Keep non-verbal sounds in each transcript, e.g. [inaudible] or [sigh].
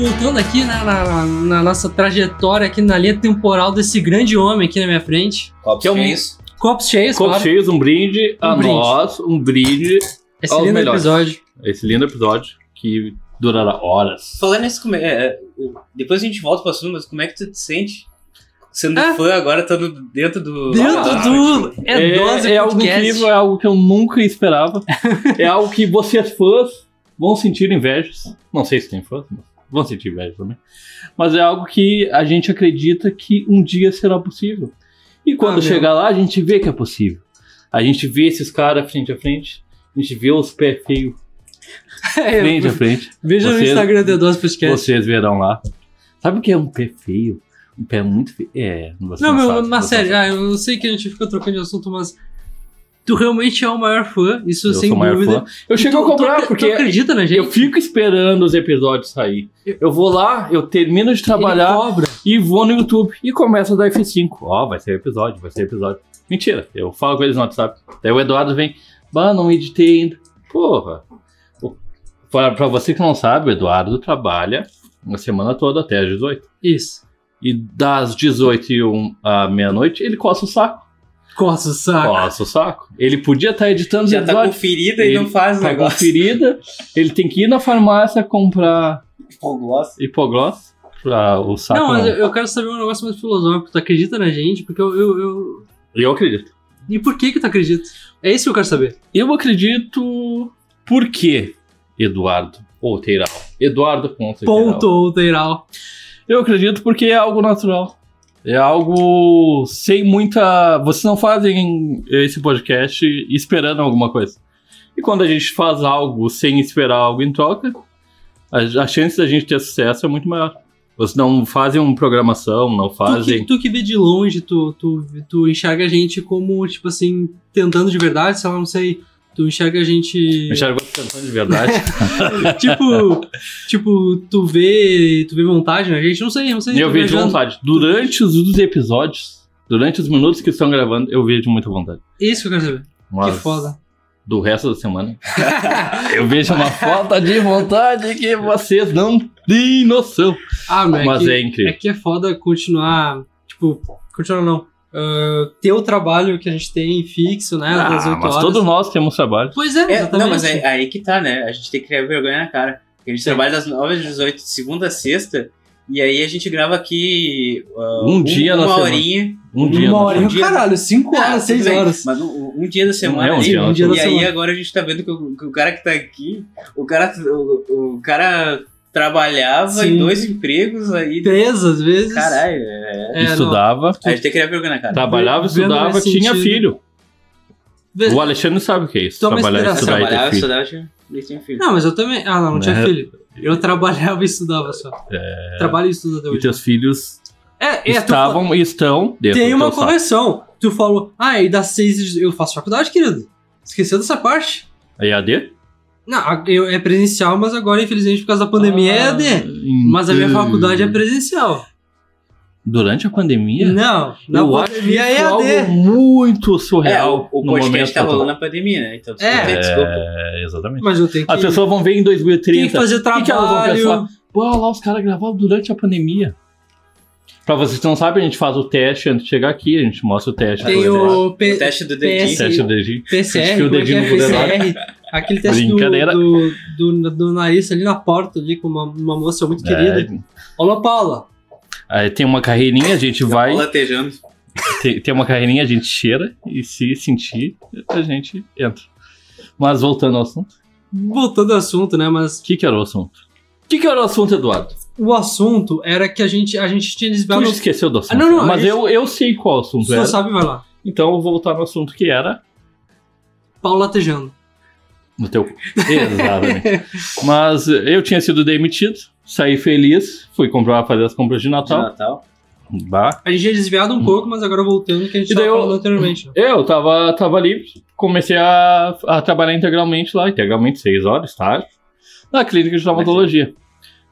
Voltando aqui na, na- na nossa trajetória, aqui na linha temporal desse grande homem aqui na minha frente. Copos Que é um- cheios. Copos cheios, Copos claro. cheios, um brinde a Um brinde. nós, um brinde Esse aos lindo melhores. episódio. esse lindo episódio que durará horas. Falando nisso, como é, é, depois a gente volta pro assunto, mas como é que tu te sente? Sendo Ah. fã agora, estando dentro do. Dentro Ah, do. É, dose é algo incrível, é algo que eu nunca esperava. [laughs] é algo que vocês fãs vão sentir invejas. Não sei se tem fãs, mas vão sentir inveja também. Mas é algo que a gente acredita que um dia será possível. E quando Ah, chegar lá, a gente vê que é possível. A gente vê esses caras frente a frente, a gente vê os pés feios [laughs] É, frente a frente. Veja no Vocês- Instagram do Dose Podcast. Vocês verão lá. Sabe o que é um pé feio? Um pé muito feio. É, Não, não, meu, sabe, mas sério, ah, eu sei que a gente fica trocando de assunto, mas tu realmente é o maior fã, isso Eu sem dúvida. fã. Eu chego Tu- a cobrar, tu, Tu porque acredita na gente? eu fico esperando os episódios sair. Eu vou lá, eu termino de trabalhar e vou no YouTube e começo a dar F5. Ó, vai ser episódio, vai ser episódio. Mentira, eu falo com eles no WhatsApp. Daí o Eduardo vem, bah, não editei ainda. Porra. Pra, pra você que não sabe, o Eduardo trabalha uma semana toda até às 18. Isso. E das 18 e 1 à meia-noite, ele coça o saco. Coça o saco. Coça o saco. Ele podia estar editando os Já tá episódios. conferida e Ele não faz o tá negócio. conferida. Ele tem que ir na farmácia comprar gosto. hipogloss pra o saco. Não, mas não. eu, eu quero saber um negócio mais filosófico. Tu acredita na gente? Porque eu, eu, eu- Eu acredito. E por que que tu acredita? É isso que eu quero saber. Eu acredito. Por quê, Eduardo? Ou Teiral? Eduardo ponto. Ponto Teiral. ou Teiral. Eu acredito porque é algo natural. É algo sem muita. Vocês não fazem esse podcast esperando alguma coisa. E quando a gente faz algo sem esperar algo em troca, a, a chance da gente ter sucesso é muito maior. Vocês não fazem uma programação, não Tu que, fazem. tu que vê de longe, tu, tu, tu enxerga a gente como, tipo assim, tentando de verdade, sei lá, não sei. Tu enxerga a gente. Enxerga você tentando de verdade. [laughs] tipo, tipo, tu vê, tu vê vontade na gente, não sei, não sei. eu vejo viajando. vontade. Durante os, os episódios, durante os minutos que estão gravando, eu vejo muita vontade. Isso que eu quero saber. Mas Que foda. do resto da semana, eu vejo uma falta de vontade que vocês não têm noção. Ah, mas, Mas é, que, é é incrível. que é foda continuar, tipo, continuar não. Ah, ter o trabalho que a gente tem fixo, né? das Ah, oito mas horas. todos nós temos trabalho. Pois é, É, exatamente. não, mas é aí que tá, né? A gente tem que criar vergonha na cara. Porque a gente trabalha das 9 às 18, de segunda a sexta, e aí a gente grava aqui ah, Um dia na uma semana. horinha. Um dia. Uma hora, um dia- caralho, cinco Ah, horas, seis bem, horas. Mas um, um dia da semana. é um dia, um dia da e aí semana. agora a gente tá vendo que o, que o cara que tá aqui, o cara, o, o cara trabalhava Sim. em dois empregos aí. Três, às vezes. Caralho, é. É, não. estudava, A gente tem que criar vergonha na cara. trabalhava, Vendo estudava, tinha sentido. filho. O Alexandre sabe o que é isso. Toma Trabalhar, estudar e ter trabalhava, filho. estudava, tinha, e tinha filho. Não, mas eu também. Ah, não, não tinha É. filho. Eu trabalhava e estudava só. Trabalho e estudo até E hoje. teus filhos É, é, estavam e estão dentro Tem uma saco. correção. Tu falou, ah, e das seis. Eu faço faculdade, querido. Esqueceu dessa parte? EAD? Não, eu, é presencial, mas agora, infelizmente, por causa da pandemia, é AD. Mas a minha faculdade é presencial. Durante a pandemia? Não, na eu acho pandemia isso é algo AD. muito É, surreal o, o no podcast momento tá rolando na pandemia, né? Então, É. não tem desculpa. É, exatamente. Mas eu tenho que, As pessoas vão ver em 2030. tenho que fazer O que que elas vão trabalho. pensar? Pô, lá os caras gravaram durante a pandemia. Pra vocês que não sabem, a gente faz o teste antes de chegar aqui, a gente mostra o teste. Tem o P- O teste do dedinho. PS. teste do dedinho. PCR, o é dedinho é? PCR. Aquele teste do, Brincadeira. do, do, do nariz ali na porta, ali, com uma, uma moça muito querida. É, Olá, Paula. aí tem uma carreirinha, a gente vai. Latejando. Tem, tem uma carreirinha, a gente cheira e se sentir, a gente entra. Mas voltando ao assunto. Voltando ao assunto, né? Mas O que, que era o assunto? O que, que era o assunto, Eduardo? O assunto era que a gente, a gente tinha Tu desviado. esqueceu do assunto. Ah, não, não, mas gente- eu, eu sei qual assunto Se era. não sabe, vai lá. Então eu vou voltar no assunto que era Pau latejando. no teu. Exatamente. [laughs] mas eu tinha sido demitido, saí feliz, fui comprar, fazer as compras de De Natal. Natal. Bah. A gente tinha desviado um pouco, mas agora voltando que a gente Hum. E daí tava eu- falando anteriormente. né? Eu tava, tava ali, comecei a, a trabalhar integralmente lá, integralmente seis horas, estágio, na clínica de traumatologia.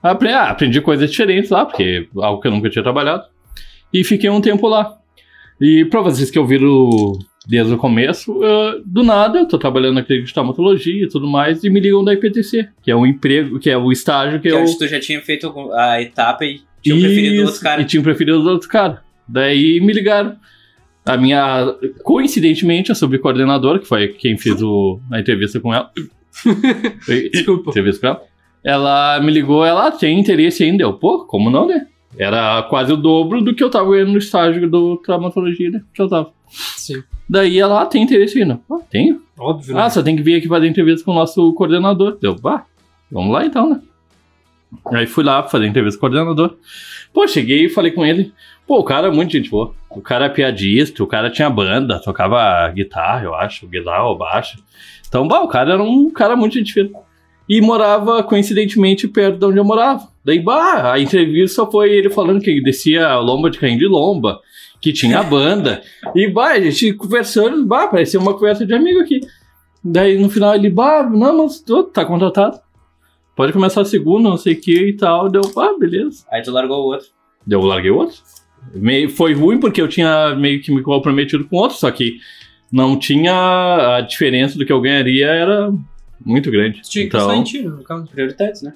Aprendi, ah, aprendi coisas diferentes lá, porque algo que eu nunca tinha trabalhado. E fiquei um tempo lá. E pra vocês que ouviram desde o começo. eu- do nada, eu tô trabalhando na clínica de traumatologia e tudo mais, e me ligam da IPTC, que é o emprego, que é o estágio que, Que eu. onde tu já tinha feito a etapa e tinha preferido Isso, outro cara. E tinha preferido os outros caras. Daí me ligaram. A minha. Coincidentemente, a subcoordenadora, que foi quem fez o, a entrevista com ela. [laughs] Desculpa. entrevista com ela. Ela me ligou, ela "Ah, tem interesse ainda. Eu, pô, como não, né? Era quase o dobro do que eu tava ganhando no estágio do traumatologia, né? Que eu tava. Sim. Daí ela, ah, tem interesse ainda. Ah, tenho. Óbvio. né? Ah, só tem que vir aqui fazer entrevista com o nosso coordenador. Eu, bah, vamos lá então, né? Aí fui lá fazer entrevista com o coordenador. Pô, cheguei e falei com ele. Pô, o cara é muito gente boa. O cara é piadista, o cara tinha banda, tocava guitarra, eu acho, guitarra ou baixo. Então, bah, o cara era um cara muito gente fina. E morava, coincidentemente, perto de onde eu morava. Daí, bah, a entrevista foi ele falando que descia a lomba de Caim de Lomba, que tinha banda. e, bah, a gente conversando, bah, parecia uma conversa de amigo aqui. Daí, no final, ele, bah, não, mas tu tá contratado. Pode começar a segunda, não sei o que e tal. Deu, ah, beleza. Aí tu largou o outro. Deu, eu larguei o outro. Meio, foi ruim porque eu tinha meio que me comprometido com outro, só que não tinha a diferença do que eu ganharia era muito grande. Tinha que então, em ti, no caso. Prioridades, né?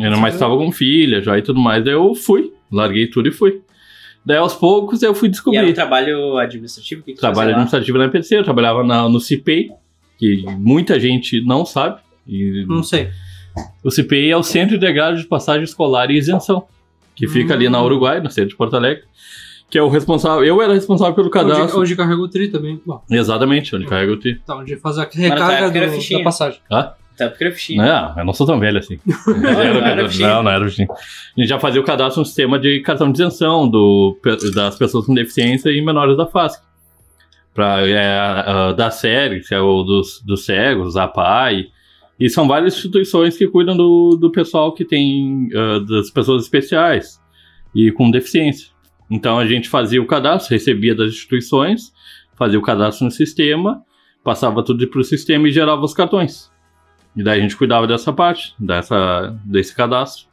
eu não mais estava com filha já e tudo mais. Daí eu fui, larguei tudo e fui. Daí aos poucos eu fui E era um descobrir. trabalho administrativo? Que que Trabalho fazia lá? administrativo na MPC, eu trabalhava na- no CIPEI, que muita gente não sabe. E Não sei. o CIPEI é o Centro Integrado de Passagem Escolar e Isenção, que fica ali na Hum. Uruguai, no centro de Porto Alegre. Que é o responsável. Eu era responsável pelo Onde, cadastro. onde carrega o tri também. Bom, Exatamente, onde carrega o TI. tá, onde faz a tua recarga era do- da passagem. Tá, porque era. Não, eu não sou tão velho assim. não era fichinho. não, não era. A gente já fazia o cadastro no sistema de cartão de isenção do, das pessoas com deficiência e menores da FASC. Pra, é, a- da série, que é o dos, dos cegos, a PAI. E são várias instituições que cuidam do, do pessoal que tem, ah, das pessoas especiais e com deficiência. Então a gente fazia o cadastro, recebia das instituições, fazia o cadastro no sistema, passava tudo para o sistema e gerava os cartões. E daí a gente cuidava dessa parte, dessa, desse cadastro.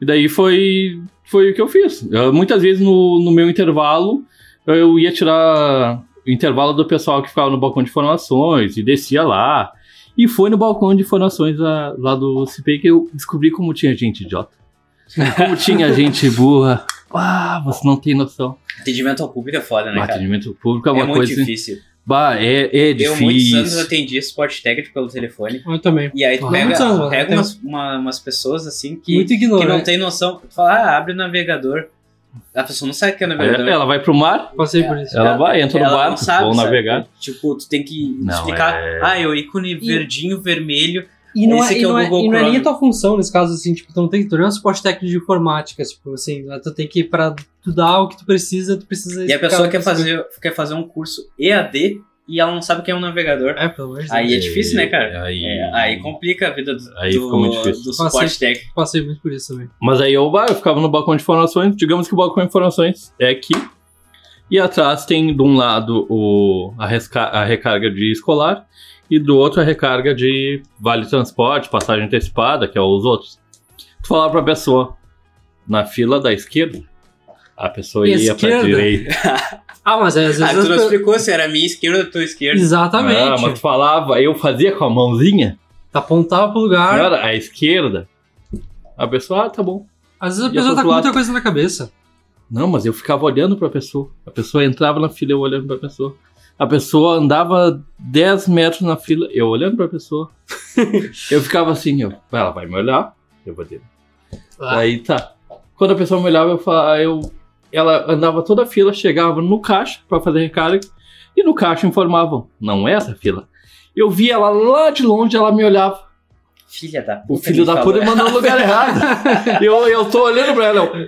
E daí foi, foi o que eu fiz. Eu, muitas vezes no, no meu intervalo, eu ia tirar o intervalo do pessoal que ficava no balcão de informações e descia lá. E foi no balcão de informações lá, lá do CPI que eu descobri como tinha gente idiota. Como tinha gente burra. Ah, você não tem noção. Atendimento ao público é foda, né, Bah, cara? atendimento público é É uma muito coisa. difícil. Bah, é, é Eu, muitos anos, difícil. atendi suporte técnico pelo telefone. Eu também. E aí tu Ah, pega, anos, pega umas, uma- umas pessoas assim que, Muito que não tem noção. Tu fala, ah, abre o navegador. A pessoa não sabe o que é o navegador. Ela vai pro mar, Passei por isso. ela vai, entra no Ela não barco, sabe? navegar. Tipo, tu tem que Não, explicar. é- Ah, é o ícone verdinho, vermelho. E não, Esse é, aqui e é o não, é, e não é nem a tua função nesse caso, assim, tipo, tu não tem tu não é um suporte técnico de informática, tipo, assim, né, tu tem que, pra tu dar o que tu precisa, tu precisa E a pessoa quer que fazer, quer fazer um curso EAD e ela não sabe o que é um navegador. É, pelo amor de Deus. Aí é difícil, né, cara? Aí, É, aí complica a vida do, Aí fica muito do, difícil. do suporte técnico. Passei muito por isso também. Mas aí eu, eu ficava no balcão de informações, digamos que o balcão de informações é aqui. E atrás tem de um lado o, a, resca- a recarga de escolar e do outro a recarga de vale transporte, passagem antecipada, que é os outros. Tu falava pra pessoa na fila da esquerda, a pessoa ia pra Esquerda? direita. [laughs] Ah, mas é, às vezes. Ah, tu não pe- explicou se era a minha esquerda ou tua esquerda. Exatamente. Ah, mas tu falava, eu fazia com a mãozinha, Apontava pro lugar. senhora, a esquerda. A pessoa, ah, tá bom. Às vezes a E pessoa tá com muita coisa na cabeça. Não, mas eu ficava olhando pra pessoa. A pessoa entrava na fila, eu olhando pra pessoa. A pessoa andava 10 metros na fila, eu olhando pra pessoa. [laughs] eu ficava assim, eu, ela vai me olhar, eu vou ter. Ah. Aí tá. Quando a pessoa me olhava, eu falava, eu, ela andava toda a fila, chegava no caixa pra fazer recarga, e no caixa informavam, não é essa fila. Eu via ela lá de longe, ela me olhava. Filha da O puta. filho me da puta mandou no lugar errado. [laughs] eu, eu tô olhando pra ela. eu,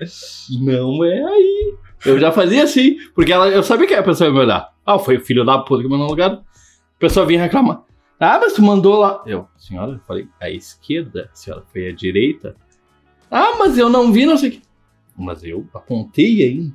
Não é aí. Eu já fazia assim, porque ela, eu sabia que a pessoa ia me olhar. Ah, foi o filho da puta que mandou no lugar. A pessoa vinha reclamar. Ah, mas tu mandou lá. Eu, senhora, eu falei, a esquerda, a senhora foi a direita. Ah, mas eu não vi, não sei o que. Mas eu apontei ainda.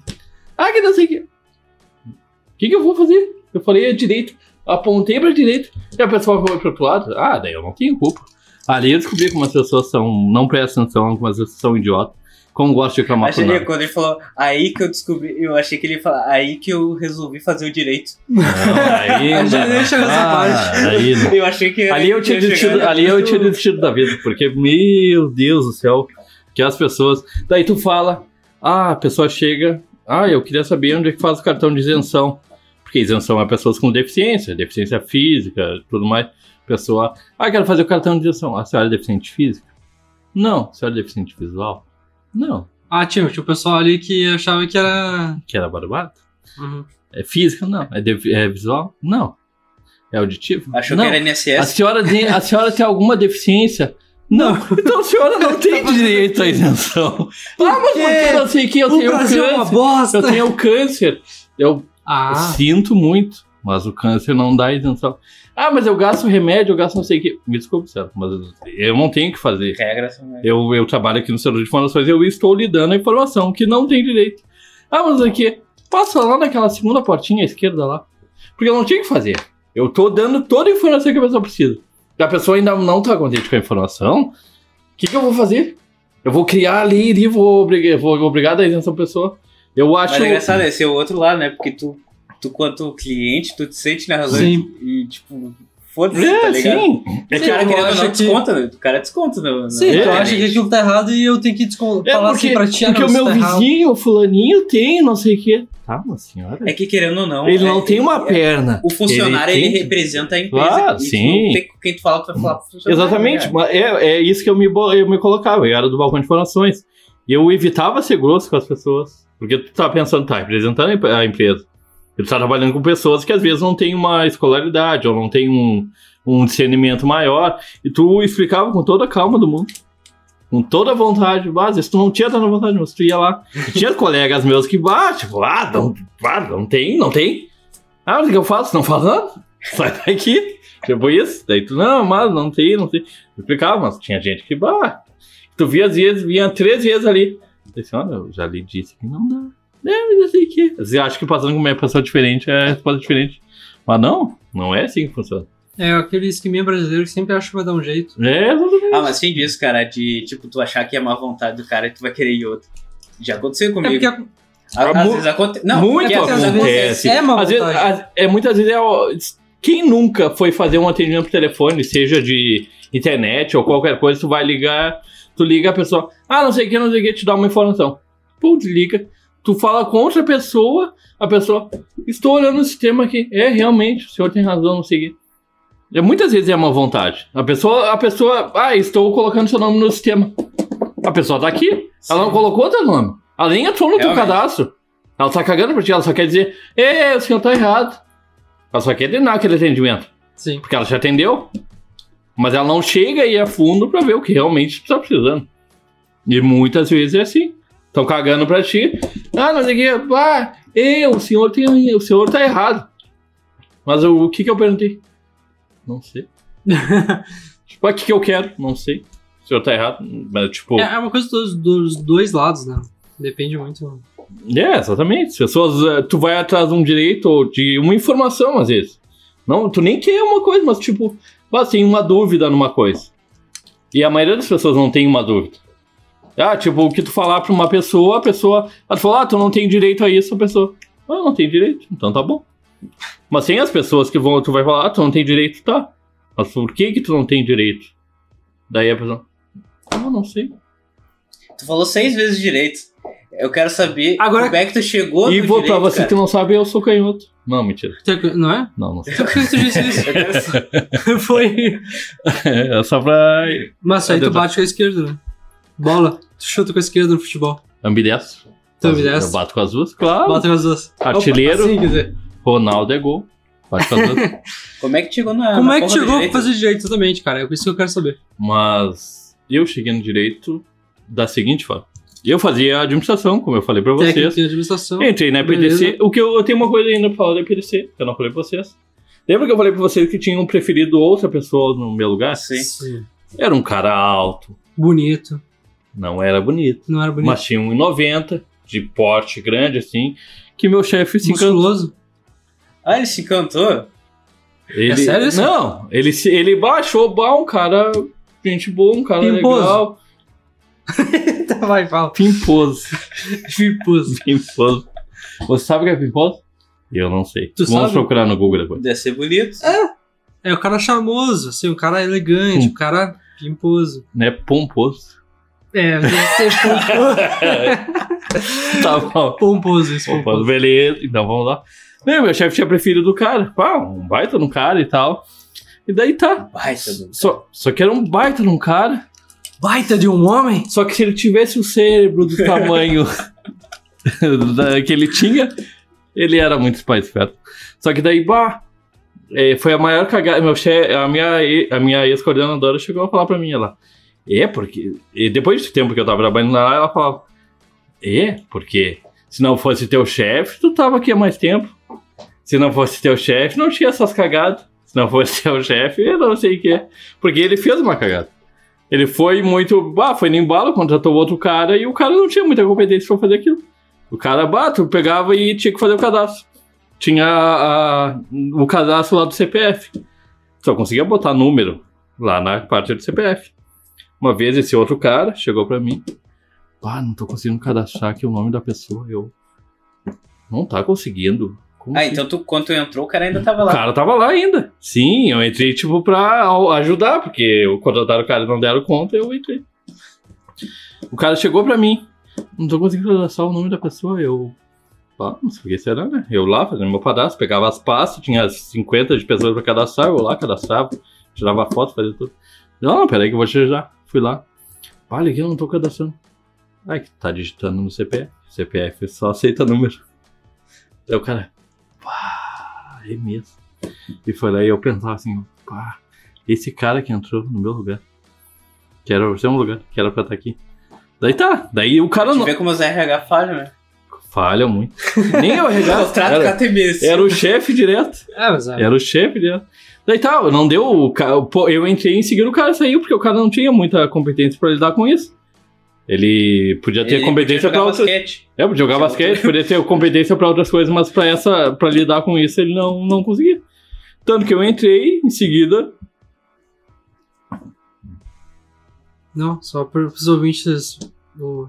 Ah, que não sei o que. O que, que eu vou fazer? Eu falei a direita. Apontei pra direita. E a pessoa foi pro outro lado. Ah, daí eu não tenho culpa. Ali eu descobri como as pessoas são, não prestam atenção, como as pessoas são idiotas. Como gosto de reclamar Achei quando ele falou, aí que eu descobri, eu achei que ele ia falar, aí que eu resolvi fazer o direito. Não, aí, [laughs] não. Ah, parte. aí não. Eu achei que Ali eu tinha desistido, ali eu tinha do- desistido da vida, porque, meu Deus do céu, que as pessoas. Daí tu fala, ah, a pessoa chega, ah, eu queria saber onde é que faz o cartão de isenção. Porque isenção é pessoas com deficiência, deficiência física, tudo mais. Pessoa, ah, quero fazer o cartão de isenção. A senhora é deficiente física? Não. A senhora é deficiente visual? Não. Ah, tinha, tinha o pessoal ali que achava que era. Que era barbado? Uhum. É física? Não. É, de- é visual? Não. É auditivo? Achou não. que era A NSS. senhora, tem, a senhora tem alguma deficiência? Não. [laughs] Então a senhora não tem direito à isenção. Ah, mas porque não sei o que, eu o tenho Brasil é uma câncer. bosta! Eu tenho câncer. Eu Ah, sinto muito, mas o câncer não dá isenção. Ah, mas eu gasto remédio, eu gasto não sei o que. Me desculpe, certo, mas eu não tenho o que fazer. Regras. Eu, eu trabalho aqui no Centro de Informações eu estou lhe dando a informação que não tem direito. Ah, mas aqui, passa lá naquela segunda portinha à esquerda lá. Porque eu não tinha o que fazer. Eu tô dando toda a informação que a pessoa precisa. E a pessoa ainda não tá contente com a informação. O que, que eu vou fazer? Eu vou criar ali e vou obrigar, vou obrigar a isenção pessoa. Eu acho. Mas é engraçado esse é o outro lado, né? Porque tu, tu quanto cliente, tu te sente na razão Sim. e, tipo, foda-se, É, tá ligado? sim. É Sim, que o cara querendo não que- desconta, né? O cara desconta no, no sim, É, tu na acha que aquilo tá errado e eu tenho que descon- É falar porque, assim pra ti, ah, porque não, o meu tá errado. vizinho, o fulaninho, tem não sei o quê. Tá, mas senhora. É que querendo ou não. ele não é- tem uma é- perna. O funcionário, ele, tem- representa a empresa. Ah, e tu sim. não tem com quem tu fala, tu vai falar pro funcionário. Exatamente, né? mas é, é isso que eu me, eu me colocava, eu era do balcão de informações. E eu evitava ser grosso com as pessoas. Porque tu tá pensando, tá, representando a empresa. E tu tá trabalhando com pessoas que às vezes não têm uma escolaridade, ou não têm um, um discernimento maior. E tu explicava com toda a calma do mundo. Com toda a vontade, mas se tu não tinha tanta vontade, mas tu ia lá. E tinha [laughs] colegas meus que, ah, tipo, ah, não, ah, não tem, não tem. Ah, o que eu faço? Não nada. [laughs] Sai daqui. Tipo isso. Daí tu, não, mas não tem, não tem. Eu explicava, mas tinha gente que, bah, tu via às vezes, vinha três vezes ali. Eu disse, olha, eu já lhe disse que não dá. É, mas eu sei que. Eu acho que passando com uma pessoa diferente é resposta diferente. Mas não, não é assim que funciona. É aquele esqueminha brasileiro que sempre acha que vai dar um jeito. É, exatamente. Ah, mas sim disso, cara, de tipo, tu achar que é má vontade do cara e tu vai querer ir outro. Já aconteceu É comigo. porque A- às mu- vezes acontece. Não, muito acontece. É má Às vezes, é, muitas vezes é. Quem nunca foi fazer um atendimento por telefone, seja de internet ou qualquer coisa, tu vai ligar, tu liga a pessoa, ah, não sei o que, não sei o que, te dá uma informação. Putz, liga. Tu fala com outra pessoa, a pessoa, estou olhando o sistema aqui. É, realmente, o senhor tem razão, não que. É, muitas vezes é má vontade. A pessoa, a pessoa, ah, estou colocando seu nome no sistema. A pessoa tá aqui, ela não colocou outro nome. Ela nem entrou no teu Realmente. cadastro. Ela tá cagando pra ti, ela só quer dizer, é, o senhor tá errado. Ela só quer terminar aquele atendimento. Sim. Porque ela já atendeu. Mas ela não chega e é fundo pra ver o que realmente tu tá precisando. E muitas vezes é assim. Estão cagando pra ti. Ah, não sei o que. Ah, ei, o senhor tem. O senhor tá errado. Mas o, o que que eu perguntei? Não sei. [laughs] tipo, ah, o que que eu quero? Não sei. O senhor tá errado. Mas, tipo. É, é uma coisa dos, dos dois lados, né? Depende muito. É, exatamente. As pessoas, eh, tu vai atrás de um direito ou de uma informação, às vezes. Não, tu nem quer uma coisa, mas tipo, mas tem uma dúvida numa coisa. E a maioria das pessoas não tem uma dúvida. Ah, tipo, o que tu falar pra uma pessoa, a pessoa. Ela fala, ah, tu não tem direito a isso, a pessoa. Ah, não tem direito, então tá bom. Mas tem as pessoas que vão, tu vai falar, ah, tu não tem direito, tá. Mas por que que tu não tem direito? Daí a pessoa. Ah, não sei. Tu falou seis vezes direito. Eu quero saber Agora- como é que tu chegou E vou direito, pra você cara. que não sabe, eu sou canhoto. Não, mentira. Não é? Não, não sei. Por que tu disse isso? Eu quero [laughs] Foi. É só pra Mas aí tu bate com a esquerda, né? Bola. Tu chuta com a esquerda no futebol. ambidestro. Tu Eu ambidestro. bato com as duas, claro. Bota com as duas. Artilheiro. Opa, assim, quer dizer. Ronaldo é gol. Bato com as duas. [laughs] Como é que chegou na. Como na é que chegou a fazer direito exatamente, cara? É isso que eu quero saber. Mas eu cheguei no direito da seguinte forma. Eu fazia administração, como eu falei pra Técnica vocês. de administração. Entrei na Beleza. EPDC. O que eu, eu tenho uma coisa ainda pra falar da EPDC, que eu não falei pra vocês. Lembra que eu falei pra vocês que tinham preferido outra pessoa no meu lugar? Sim. Sim. Era um cara alto, Bonito. Não era bonito. Não era bonito. Mas tinha 1,90, de porte grande assim, que meu chefe se encantou. Ah, ele se encantou? Ele, É sério isso? Não, ele, se- ele baixou, bah, um cara, gente boa, um cara Pimposo. legal. [laughs] Tá, vai, fala. Pimposo. Pimposo. [laughs] Pimposo. Você sabe o que é pimposo? Eu não sei. Tu Vamos sabe? procurar no Google depois. Deve ser bonito. É o cara charmoso, assim, o cara elegante, Hum. o cara pimposo. Não é pomposo. É, ser pomposo. [laughs] tá bom. pomposo esse Pomposo, pomposo. beleza. Então vamos lá. Não, meu chefe tinha preferido o cara. Pá, um baita no cara e tal. E daí tá. Baita do... Só, só que era um baita num cara. Baita de um homem? Só que se ele tivesse o cérebro do tamanho [laughs] da- que ele tinha, ele era muito mais esperto. Só que daí, bah, é, foi a maior cagada. Meu chefe, a minha, a minha ex-coordenadora chegou a falar pra mim, ela, é porque. E depois de tempo que eu tava trabalhando lá, ela falava, é, porque se não fosse teu chefe, tu tava aqui há mais tempo. Se não fosse teu chefe, não tinha essas cagadas. Se não fosse [laughs] teu chefe, eu não sei o que. Porque ele fez uma cagada. Ele foi muito. Ah, foi no embalo, contratou outro cara e o cara não tinha muita competência pra fazer aquilo. O cara, bah, tu pegava e tinha que fazer o cadastro. Tinha a- o cadastro lá do CPF. Só conseguia botar número lá na parte do CPF. Uma vez esse outro cara chegou pra mim. Ah, não tô conseguindo cadastrar aqui o nome da pessoa. Eu. Não tá conseguindo. Como Ah, assim? então tu, quando tu entrou, o cara ainda tava O lá. cara tava lá ainda. Sim, eu entrei, tipo, pra ajudar, porque o contrataram o cara e não deram conta, eu entrei. O cara chegou pra mim. Não tô conseguindo cadastrar o nome da pessoa. Eu. Ah, não sei o que será, né? Eu lá, fazendo meu cadastro, pegava as pastas, tinha 50 de pessoas pra cadastrar, eu lá cadastrava, tirava foto, fazia tudo. Não, não, peraí que eu vou te ajudar. Fui lá. Olha aqui, eu não tô cadastrando. Ai, que tá digitando no CPF. CPF só aceita número. Aí o cara. Pá, é mesmo. E foi lá e eu pensava assim, pá, esse cara que entrou no meu lugar. Que era o seu lugar, que era pra estar aqui. Daí tá, daí o cara não. vê como os RH falham, né? Falha muito. Nem eu [laughs] arregaço. Contrato Era, era o chefe direto. É, mas é. Era o chefe direto. Daí tá, não deu. o ca- pô, Eu entrei em seguida o cara saiu, porque o cara não tinha muita competência pra lidar com isso. Ele podia ter Ele competência podia pra jogar outras. basquete. É, podia jogar basquete, podia ter competência pra outras coisas, mas pra essa, para lidar com isso ele não, não conseguia. Tanto que eu entrei em seguida. Não, só para os ouvintes. o-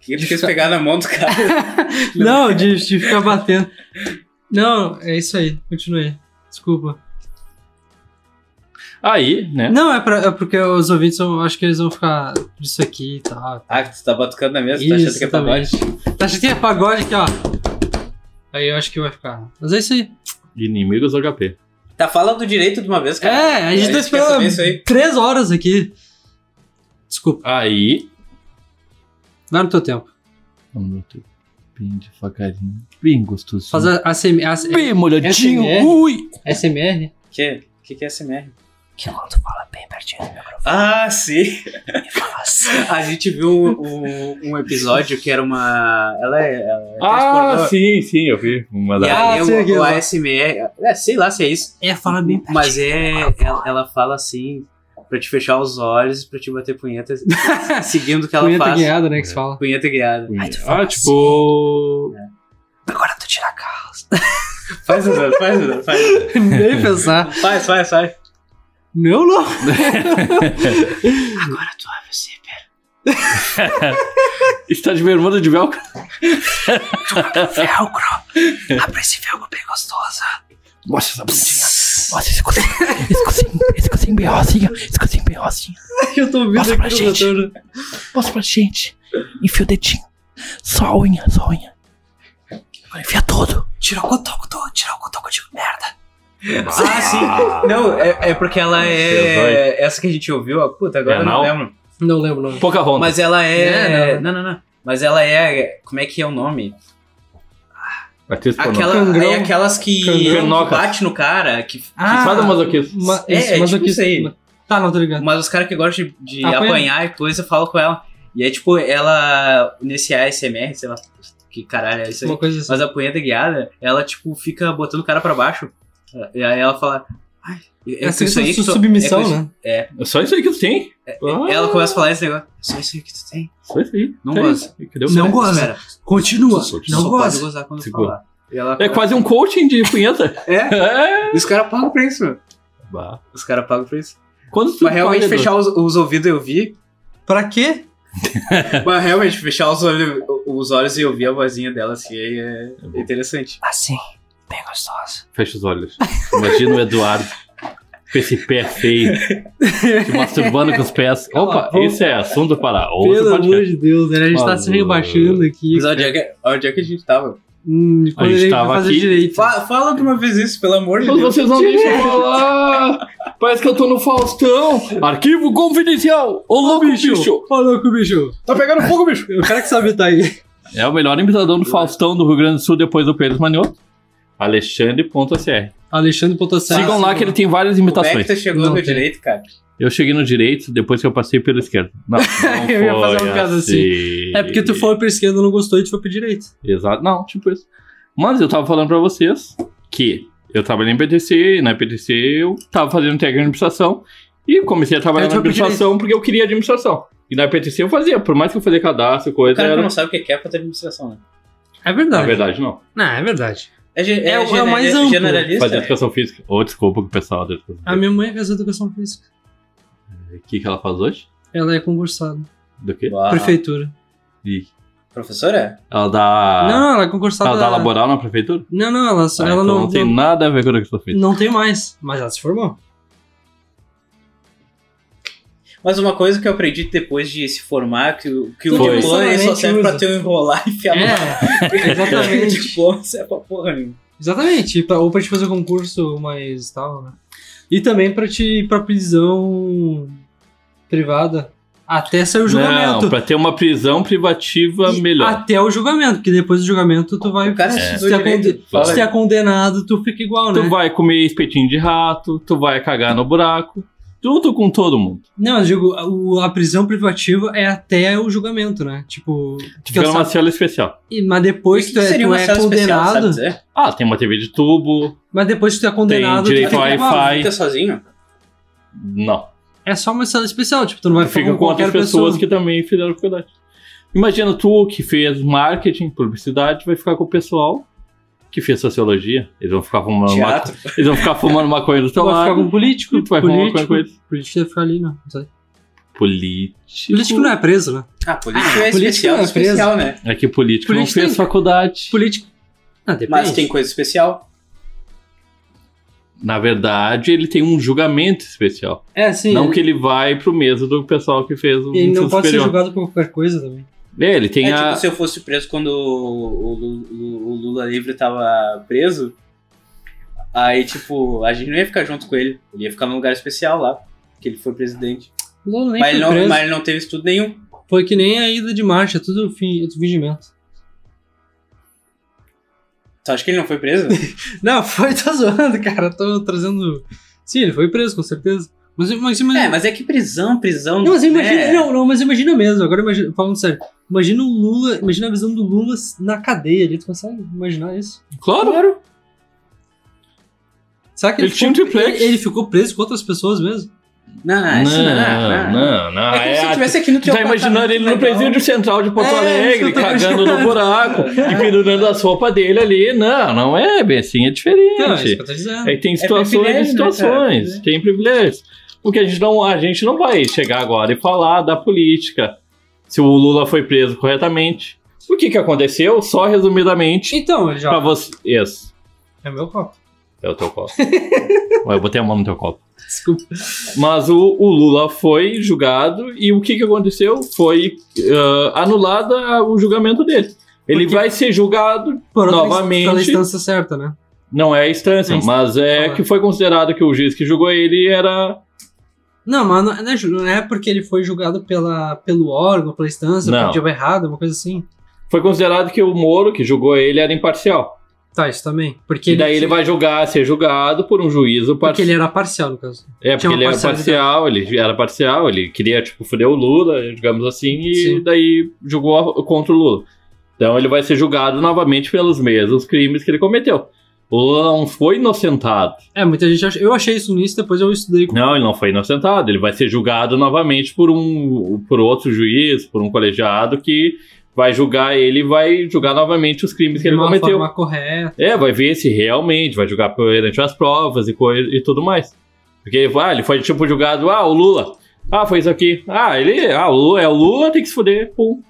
Que ele quis pegar na mão do cara. [laughs] Não, de, de ficar batendo. Não, é isso aí. Continue. Desculpa. Aí, né? Não, é, pra, é porque os ouvintes, eu acho que eles vão ficar disso aqui e tal. Ah, que tu tá batucando na mesa, tá achando que é pagode? Tá achando que é pagode aqui, ó. Aí eu acho que vai ficar. Mas é isso aí. Inimigos HP. Tá falando direito de uma vez, cara. É, a gente tá quer esperando isso três horas aqui. Desculpa, Aí. vai no teu tempo. Vamos ter bem devagarinho. Bem gostosinho. Faz a, a, SM, a, Bem molhadinho. SMR? Ui! SMR. Que? Que que é SMR? Que quando fala bem pertinho do microfone. Ah, sim. Fala [laughs] assim. A gente viu um, um episódio que era uma. Ela é. Ela é Ah, sim, sim, eu vi. Uma E da... aí Ah, sei o. ASMR. É, sei lá se é isso. É, fala bem pertinho. Mas é. Ela, ela fala assim. Pra te fechar os olhos, pra te bater punhetas, [laughs] seguindo o que ela Punheta faz. guiada, né, que se fala. Punheta guiada. Aí tu fala Ah, tipo. Agora tu tira a calça. Faz, Eduardo, faz, Eduardo, faz. [laughs] Nem pensar. Faz, faz, faz. Não, não. [laughs] Agora tu abre o zíper. Está de bermuda de velcro? Velcro. Abre esse velcro bem gostosa. Mostra essa bundinha. Nossa, esse cozinho, esse cozinho, esse cozinho bem rosinha, esse cozinho bem rosinha. [laughs] Eu tô ouvindo Mostra pra aqui no gente. retorno. Mostra pra gente. Enfia o dedinho. Só a unha, só a unha. Agora enfia tudo. Tira o cotoco, tô, tira o cotoco de merda. Ah, sim. Não, é, é porque ela é. Essa que a gente ouviu, ó. Puta, agora É eu não lembro. Não lembro o nome. Pouca ronda. Mas ela é. É, não, não, não. Mas ela é. Como é que é o nome? Atriz pornô. Aquela, Cangrão. é aquelas que Cangrão. bate no cara, que, Ah, Faz a masoquismo. Ma É, isso, é mas tipo isso aí. Tá, não, tô ligado. mas os caras que gostam de, de Apanha. apanhar e coisa, falam com ela. E aí, tipo, ela, nesse ASMR, sei lá, que caralho é isso aí. Uma coisa assim. Mas a punheta guiada, ela, tipo, fica botando o cara pra baixo. E aí ela fala. Ai, é Essa isso aí que tu- submissão, é isso- né? É. É só isso aí que tu tem. Ah, Ela começa a falar esse negócio. É só isso aí que tu tem. Só isso aí. Não É. Cadê o Não cara? goza. Espera, Continua. Só Não só pode gosta. gozar quando Segura. falar. E ela É quase um coaching de punheta. É? [laughs] É. E os caras pagam pra isso, meu. Bah. Os caras pagam pra isso. Quando tu Mas realmente paga, fechar os, os ouvidos eu vi. Pra quê? [laughs] Mas realmente, fechar os olhos, os olhos e ouvir a vozinha dela assim aí é interessante. Assim, bem gostosa. Fecha os olhos. Imagina o Eduardo [laughs] com esse pé feio, se masturbando com os pés. Opa, esse é assunto para outro Pelo amor podcast. de Deus, né? A gente tá se Falou. rebaixando aqui. Mas onde é que, onde é que a gente tava? Hum, A gente tava aqui- direito. Fa- fala de uma vez isso, pelo amor de Mas Deus. vocês não deixam falar! Parece que eu tô no Faustão! Arquivo confidencial! Ô louco, bicho! Ô, louco, bicho. Tá pegando fogo, bicho! O cara que sabe tá aí. É o melhor imitador do Faustão do Rio Grande do Sul depois do Pedro Manioto. Alexandre.cr. Alexandre Potossari. Sigam lá que ele tem várias Como é imitações. que tu chegou Não no tem. direito, cara? Eu cheguei no direito depois que eu passei pelo esquerdo. Não, [laughs] não Eu ia fazer foi uma piada assim. É porque tu foi pra esquerda e não gostou e tu foi pra direita. Exato. Não, tipo isso. Mas eu tava falando pra vocês que eu trabalhei em PTC, e na PTC eu tava fazendo técnico de administração e comecei a trabalhar na pro administração porque eu queria administração. E na PTC eu fazia, por mais que eu fazia cadastro, O coisa, cara que era... não sabe o que é fazer administração, né? É verdade. verdade, não. Não, é verdade. É, É o- é o gener- mais amplo. generalista. Fazer educação física. Ou desculpa com o pessoal da educação A minha mãe fez educação física. O que, que ela faz hoje? Ela é concursada. Do quê? Uau. Prefeitura. Ih, Professora? Ela dá. Não, ela é concursada. ela dá laboral na prefeitura? Não, não, ela, só- Ah, ela então não, não tem não, nada a ver com a educação física. não tem mais. Mas ela se formou. Mas uma coisa que eu aprendi depois de se formar, que, o- que o diploma só serve pra ter um enrolar e enfiar É, [laughs] exatamente. O diploma não serve pra porra nenhuma. Exatamente. pra- Ou pra te fazer concurso mais tal, né? E também pra te ir pra prisão privada. Até sair o julgamento. Não, pra ter uma prisão privativa E melhor. Até o julgamento, porque depois do julgamento tu vai. O cara se, estudou tu é conde- se é condenado, tu fica igual, né? Tu vai comer espetinho de rato, tu vai cagar no buraco. Tudo com todo mundo. Não, eu digo, o- a prisão privativa é até o julgamento, né? Tipo. Tu fica numa sabe- cela especial. e- mas depois que que tu é, seria tu uma é cela especial, condenado. dizer? Ah, tem uma TV de tubo. Mas depois que tu é condenado, tu direito a igual. Wi-Fi. Fica sozinho? Não. É só uma cela especial, tipo, tu não vai ficar Fica com com outras pessoas pessoa. que também fizeram faculdade. Imagina tu que fez marketing, publicidade, vai ficar com o pessoal que fez sociologia. Eles vão ficar fumando maconha. Teatro? [laughs] Eles vão ficar fumando maconha do teu vai ficar lado. com político. Tu vai fumar maconha político, com eles. político vai ficar ali, não. não sei. Político. Político não é preso, né? Ah, político é político especial, não é especial, né? É que político, Político não fez tem- faculdade. Político. Ah, depende. Mas tem coisa especial. Na verdade, ele tem um julgamento especial. É, sim. não ele, que ele vai pro mesmo do pessoal que fez o ele não pode ser superior. julgado por qualquer coisa também. É, ele tem é a... tipo se eu fosse preso quando o, o o Lula livre tava preso. Aí, tipo, a gente não ia ficar junto com ele. Ele ia ficar num lugar especial lá. Que ele foi presidente. Lula nem Mas foi ele, não, preso. mas ele não teve estudo nenhum. Foi que nem a ida de marcha, é tudo fi- fingimento. Tu acha que ele não foi preso? [laughs] Não, foi, [laughs] tá zoando, cara. Tô trazendo. Sim, ele foi preso, com certeza. Mas, mas imagina. é, mas é que prisão, prisão. Não, mas imagina. é. Não, não, mas imagina mesmo. Agora imagina, falando sério. Imagina o Lula. Imagina a visão do Lula na cadeia ali. Tu consegue imaginar isso? Claro. Será que Ele um ficou, ele, ele ficou preso com outras pessoas mesmo? Não, isso não, não. não, não. É como se a- tivesse aqui no Tu teu tá imaginando ele no apartamento, presídio central de Porto É, Alegre, cagando no buraco [laughs] e pendurando as roupas dele ali. Não, não é bem assim, é Não, é isso diferente. que eu tô dizendo. É que tem situações e né, situações, tem privilégios. Porque a gente, não, a gente não vai chegar agora e falar da política, se o Lula foi preso corretamente. O que, que aconteceu? Só resumidamente, Então, ele já. pra você. Isso, É meu copo. é o teu copo. [laughs] Ué, eu botei a mão no teu copo. Desculpa. Mas o, o Lula foi julgado e o que, que aconteceu? Foi ah, anulado a- o julgamento dele. Ele Porque- vai ser julgado, Por Novamente- Pela instância certa, né? não é a instância, É a instância, mas é fala. que foi considerado que o juiz que julgou ele era. Não, mas não, não é ju- não é porque ele foi julgado pela, pelo órgão, pela instância, Não. porque errado, uma coisa assim. Foi considerado que o Moro, que julgou ele, era imparcial. Tá, isso também. Porque e daí ele vai julgar, ser julgado por um juízo Porque parcial. ele era parcial, no caso. É, porque ele era parcial, ele era parcial, ele queria, tipo, fuder o Lula, digamos assim, e Sim. daí julgou contra o Lula. Então ele vai ser julgado novamente pelos mesmos crimes que ele cometeu. O Lula não foi inocentado. É, muita gente acha. Eu achei isso nisso, depois eu estudei com. Não, ele não foi inocentado. Ele vai ser julgado novamente por um por outro juiz, por um colegiado que vai julgar ele e vai julgar novamente os crimes que de ele uma cometeu. forma correta. É, vai ver se realmente vai julgar perante as provas e, coisa, e tudo mais. Porque ah, ele foi tipo julgado, ah, o Lula. Ah, foi isso aqui. Ah, ele. Ah, o Lula é o Lula, tem que se fuder. Pum.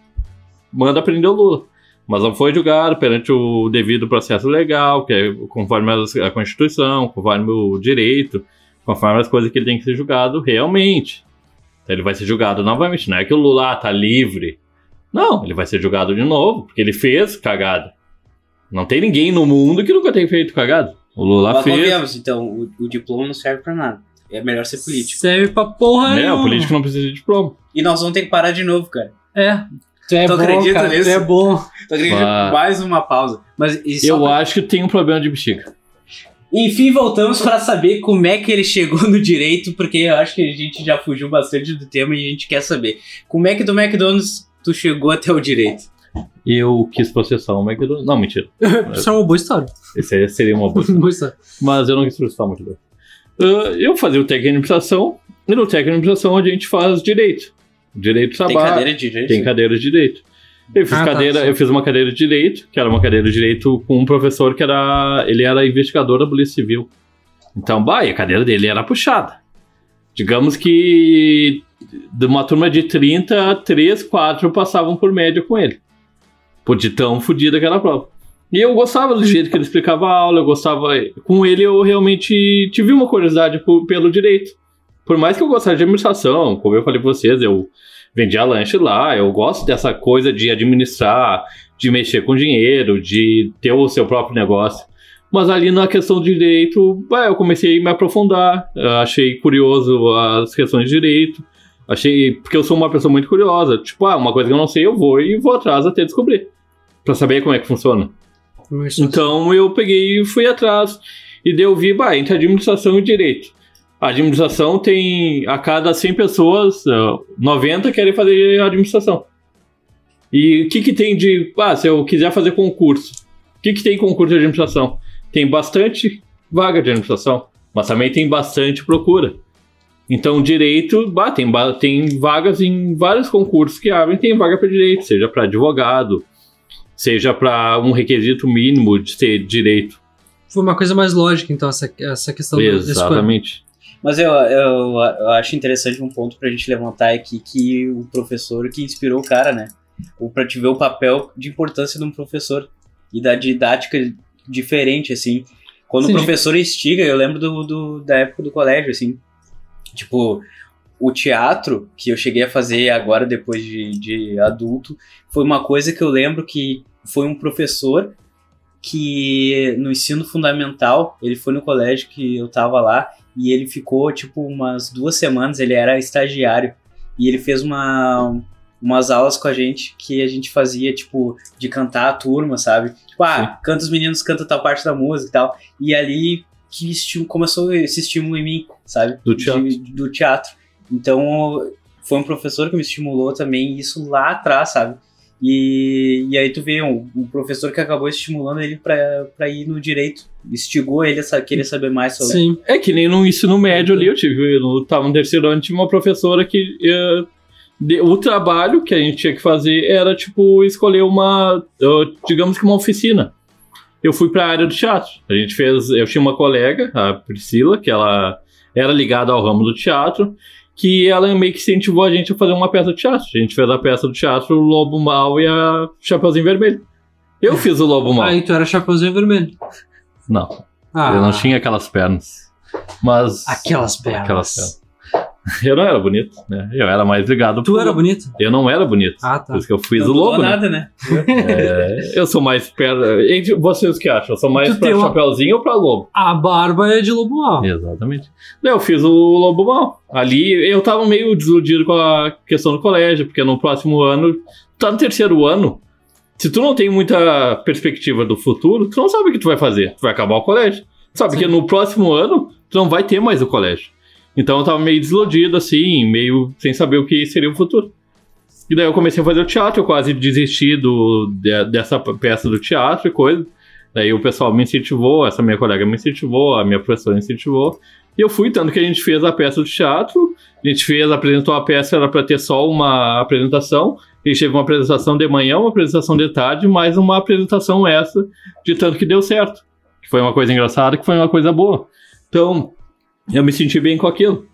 Manda prender o Lula. Mas não foi julgado perante o devido processo legal, que é conforme a Constituição, conforme o direito, conforme as coisas que ele tem que ser julgado realmente. Então ele vai ser julgado novamente. Não é que o Lula ah, tá livre. Não, ele vai ser julgado de novo, porque ele fez cagada. Não tem ninguém no mundo que nunca tenha feito cagada. O Lula Mas fez. então, o, o diploma não serve pra nada. É melhor ser político. Serve pra porra É, nenhuma. o político não precisa de diploma. E nós vamos ter que parar de novo, cara. É. Tu é Tu bom, acredita cara. nisso? Tu é bom. Tô acreditando Ah. mais uma pausa. Mas Eu pra- acho que tem um problema de bexiga. Enfim, voltamos pra saber como é que ele chegou no direito, porque eu acho que a gente já fugiu bastante do tema e a gente quer saber. Como é que do McDonald's tu chegou até o direito? Eu quis processar o McDonald's. Não, mentira. [laughs] Isso é uma boa história. Esse aí seria uma boa. [laughs] boa história. Mas eu não quis processar o McDonald's. Ah, eu fazia o técnico de administração, e no técnico de administração a gente faz direito. Direito do Tem cadeira de direito? Tem cadeira de direito. Eu fiz, Ah, tá, cadeira, sim. eu fiz uma cadeira de direito, que era uma cadeira de direito com um professor que era. Ele era investigador da Polícia Civil. Então, bah, e a cadeira dele era puxada. Digamos que de uma turma de 30, 3, 4 passavam por média com ele. Por de tão fodida que era a prova. E eu gostava do jeito que ele explicava a aula, eu gostava. Com ele eu realmente tive uma curiosidade por- pelo direito. Por mais que eu gostasse de administração, como eu falei pra vocês, eu vendia lanche lá, eu gosto dessa coisa de administrar, de mexer com dinheiro, de ter o seu próprio negócio. Mas ali na questão de direito, eu comecei a me aprofundar, achei curioso as questões de direito, achei, porque eu sou uma pessoa muito curiosa, tipo, ah, uma coisa que eu não sei, eu vou e vou atrás até descobrir, Pra saber como é que funciona. Então eu peguei e fui atrás. E daí eu vi, bah, entre administração e direito. A administração tem, a cada 100 pessoas, ah, 90 querem fazer administração. E o que que tem de, ah, se eu quiser fazer concurso, o que que tem concurso de administração? Tem bastante vaga de administração, mas também tem bastante procura. Então, direito, bah, tem, tem vagas em vários concursos que abrem, tem vaga para direito, seja para advogado, seja para um requisito mínimo de ter direito. Foi uma coisa mais lógica, então, essa, essa questão. Exatamente. Mas eu, eu, eu acho interessante um ponto pra gente levantar aqui que o professor que inspirou o cara, né? Ou pra te ver o papel de importância de um professor e da didática diferente, assim. Quando Sim. o professor instiga, eu lembro do, do- da época do colégio, assim. Tipo, o teatro que eu cheguei a fazer agora, depois de, de adulto, foi uma coisa que eu lembro que foi um professor que no ensino fundamental, ele foi no colégio que eu tava lá, e ele ficou, tipo, umas duas semanas, ele era estagiário, e ele fez uma, umas aulas com a gente, que a gente fazia, tipo, de cantar a turma, sabe? Tipo, ah, canta os meninos, canta tal parte da música e tal, e ali que esti- começou esse estímulo em mim, sabe? Do teatro. De- do teatro. Então, foi um professor que me estimulou também, isso lá atrás, sabe? E, e aí tu vê um, um professor que acabou estimulando ele pra ir no direito, instigou ele a querer saber mais sobre Sim. É que nem no ensino médio ali, eu tive, eu tava no terceiro ano, tive uma professora que eh, o trabalho que a gente tinha que fazer era, tipo, escolher uma, eh, digamos que uma oficina. Eu fui pra área do teatro. A gente fez, eu tinha uma colega, a Priscila, que ela era ligada ao ramo do teatro, que ela meio que incentivou a gente a fazer uma peça de teatro. A gente fez a peça do teatro O Lobo Mal e a Chapeuzinho Vermelho. Eu fiz o Lobo Mal. Aí [laughs] tu era Chapeuzinho Vermelho. Não, Ah, eu não tinha aquelas pernas. Mas. Aquelas pernas. Aquelas pernas. [laughs] Eu não era bonito, né? Eu era mais ligado Tu pro- era bonito? Eu não era bonito. Ah, tá. Por isso que eu fiz Não o lobo, né? nada, né? É, eu sou mais perto. Entre vocês que acham? Eu sou mais Tu pra tem uma- chapeuzinho ou pra lobo? A barba é de lobo mal. Exatamente. Eu fiz o lobo mal. Ali eu tava meio desiludido com a questão do colégio, porque no próximo ano, tá no terceiro ano. Se tu não tem muita perspectiva do futuro, tu não sabe o que tu vai fazer. Tu vai acabar o colégio. Sabe Sim. que no próximo ano, tu não vai ter mais o colégio. Então eu tava meio desiludido, assim, meio sem saber o que seria o futuro. E daí eu comecei a fazer o teatro, eu quase desisti do, de- dessa peça do teatro e coisa. Daí o pessoal me incentivou, essa minha colega me incentivou, a minha professora incentivou. E eu fui, tanto que a gente fez a peça do teatro, a gente fez, apresentou a peça, era para ter só uma apresentação. A gente teve uma apresentação de manhã, uma apresentação de tarde, mais uma apresentação essa, de tanto que deu certo. Que foi uma coisa engraçada, que foi uma coisa boa. Então, eu me senti bem com aquilo.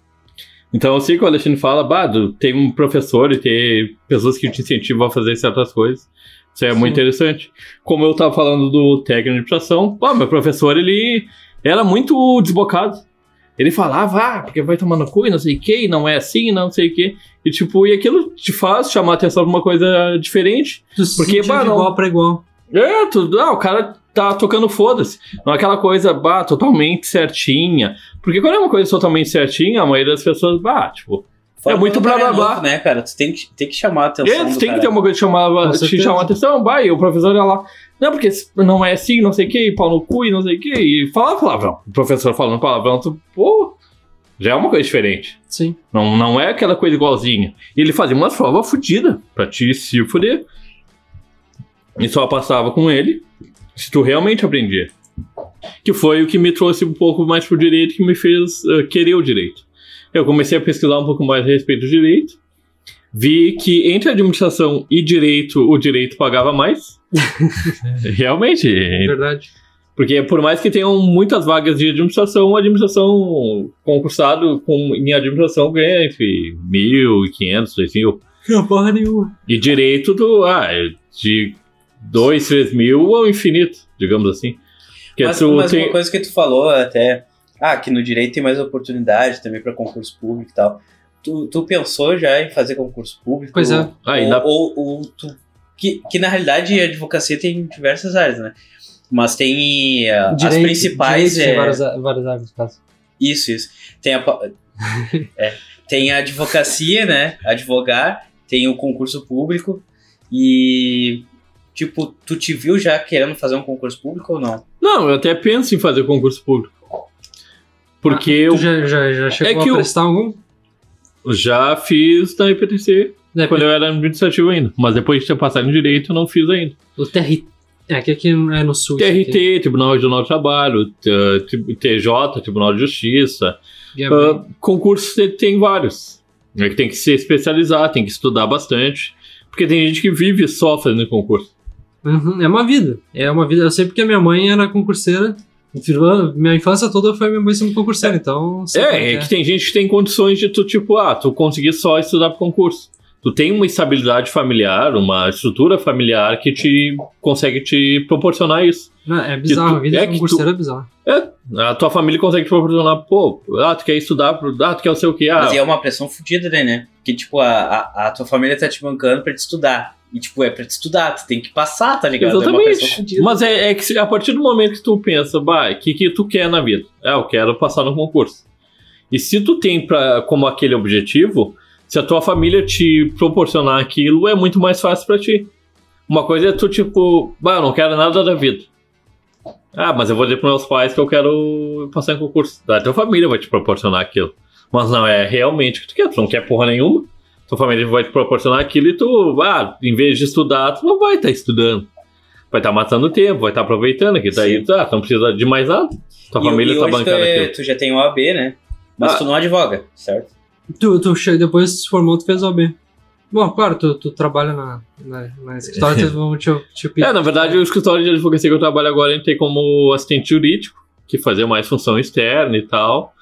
Então sei que o Alexandre fala, bah, do- tem um professor e ter pessoas que te incentivam a fazer certas coisas. Isso é muito Sim. interessante. Como eu tava falando do técnico de administração, pô, meu professor, ele era muito desbocado. Ele falava, ah, porque vai tomar no cu e não sei o que, e não é assim, não sei o que. E tipo, e aquilo te faz chamar atenção pra uma coisa diferente. Tu Porque, bah, não- igual pra igual. É, tudo. Ah, o cara tá tocando foda-se. Não é aquela coisa, bah, totalmente certinha. Porque quando é uma coisa totalmente certinha, a maioria das pessoas, bah, tipo. Fora É muito blá, blá, blá. né, cara? Tu tem que, tem que chamar a atenção. É, do tem que cara. ter uma coisa que chamava, te chamar a atenção, e o professor ia lá. Não, porque não é assim, não sei o que, pau no cu e não sei o que. E falava palavrão. O professor falando palavrão, tu, pô, já é uma coisa diferente. Sim. Não, não é aquela coisa igualzinha. E ele fazia umas provas fodidas pra te se fuder. E só passava com ele se tu realmente aprendia. Que foi o que me trouxe um pouco mais pro direito, que me fez eh, querer o direito. Eu comecei a pesquisar um pouco mais a respeito do direito. Vi que entre administração e direito, o direito pagava mais. [laughs] realmente. Verdade. Porque por mais que tenham muitas vagas de administração, a administração concursado com, em administração ganha entre mil e quinhentos, dois mil. Não, porra nenhuma. E direito do, ah, é de dois, três mil ao infinito, digamos assim. Porque Mas, tu mas tem... uma coisa que tu falou até, ah, que no direito tem mais oportunidade também pra concurso público e tal. Tu, tu pensou já em fazer concurso público? Pois é. Ou, Ah, na- ou, ou tu, que, que na realidade a advocacia tem diversas áreas, né? Mas tem ah, as Direito- principais. direito tem É, várias, várias áreas, no caso. Isso, isso. Tem a, [laughs] é, tem a advocacia, né? Advogar, tem o concurso público e. Tipo, tu te viu já querendo fazer um concurso público ou não? Não, eu até penso em fazer concurso público. Porque eu Tu já, já, já chegou É que a prestar algum? já fiz na IPTC quando eu era administrativo ainda. Mas depois de ter passado em direito, eu não fiz ainda. O TRT. É, que aqui é no sul. TRT, Tribunal Regional do Trabalho, TJ, Tribunal de Justiça. Ah, concursos tem, tem vários. É que tem que se especializar, tem que estudar bastante. Porque tem gente que vive só fazendo concurso. Uhum, é uma vida. É uma vida. Eu sei porque a minha mãe era concurseira. Minha infância toda foi minha mãe sendo concurseira, então. sei como É, é que tem gente que tem condições de tu, tipo, ah, tu conseguir só estudar pro concurso. Tu tem uma estabilidade familiar, uma estrutura familiar que te consegue te proporcionar isso. Não, é bizarro, tu- a vida é de que concurseira é bizarro. É, a tua família consegue te proporcionar, pô, ah, tu quer estudar, pro- ah, tu quer o seu quê? Ah, Mas é uma pressão fodida, né, né? Que, tipo, a, a, a tua família tá te bancando pra te estudar. E, tipo, é pra te estudar, tu tem que passar, tá ligado? É Exatamente. fodida. Mas é, é que a partir do momento que tu pensa, bah, o que, que tu quer na vida? É, eu quero passar no concurso. E se tu tem pra, como aquele objetivo, se a tua família te proporcionar aquilo, é muito mais fácil pra ti. Uma coisa é tu, tipo, bah, eu não quero nada da vida. Ah, mas eu vou dizer pros meus pais que eu quero passar em concurso. A tua família vai te proporcionar aquilo. Mas não é realmente o que tu quer. Tu não quer porra nenhuma. Tua família vai te proporcionar aquilo e tu, ah, em vez de estudar, tu não vai estar estudando. Vai estar matando tempo, vai estar aproveitando, que daí, tá, tu não precisa de mais nada. Tua E- família e tá hoje tu, bancando é- aquilo. tu já tem o AB, né? Mas Ah. tu não advoga, certo? Tu, tu depois que se formou, tu fez OAB. Bom, claro, tu, tu trabalha na, na, na escritório, [laughs] tu vão te, te pedir. É, na verdade, o escritório de advocacia que eu trabalho agora, a gente tem como assistente jurídico, que fazia mais função externa e tal.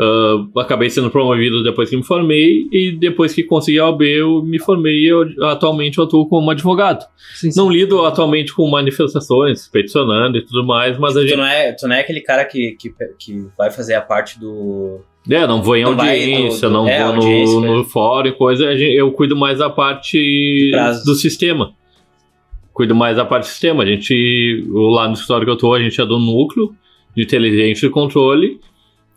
Ah, acabei sendo promovido depois que me formei, e depois que consegui a OAB, eu me formei e eu, atualmente eu atuo como advogado. Sim, sim. Não lido atualmente com manifestações, peticionando e tudo mais, mas a Tu gente. não, é, tu não é aquele cara que, que, que vai fazer a parte do. É, não vou em Não audiência, do- do- não é, vou no, no fórum e coisa. a Eu cuido mais da parte do sistema. Cuido mais da parte do sistema. A gente, lá no escritório que eu tô, a gente é do núcleo de inteligência e controle.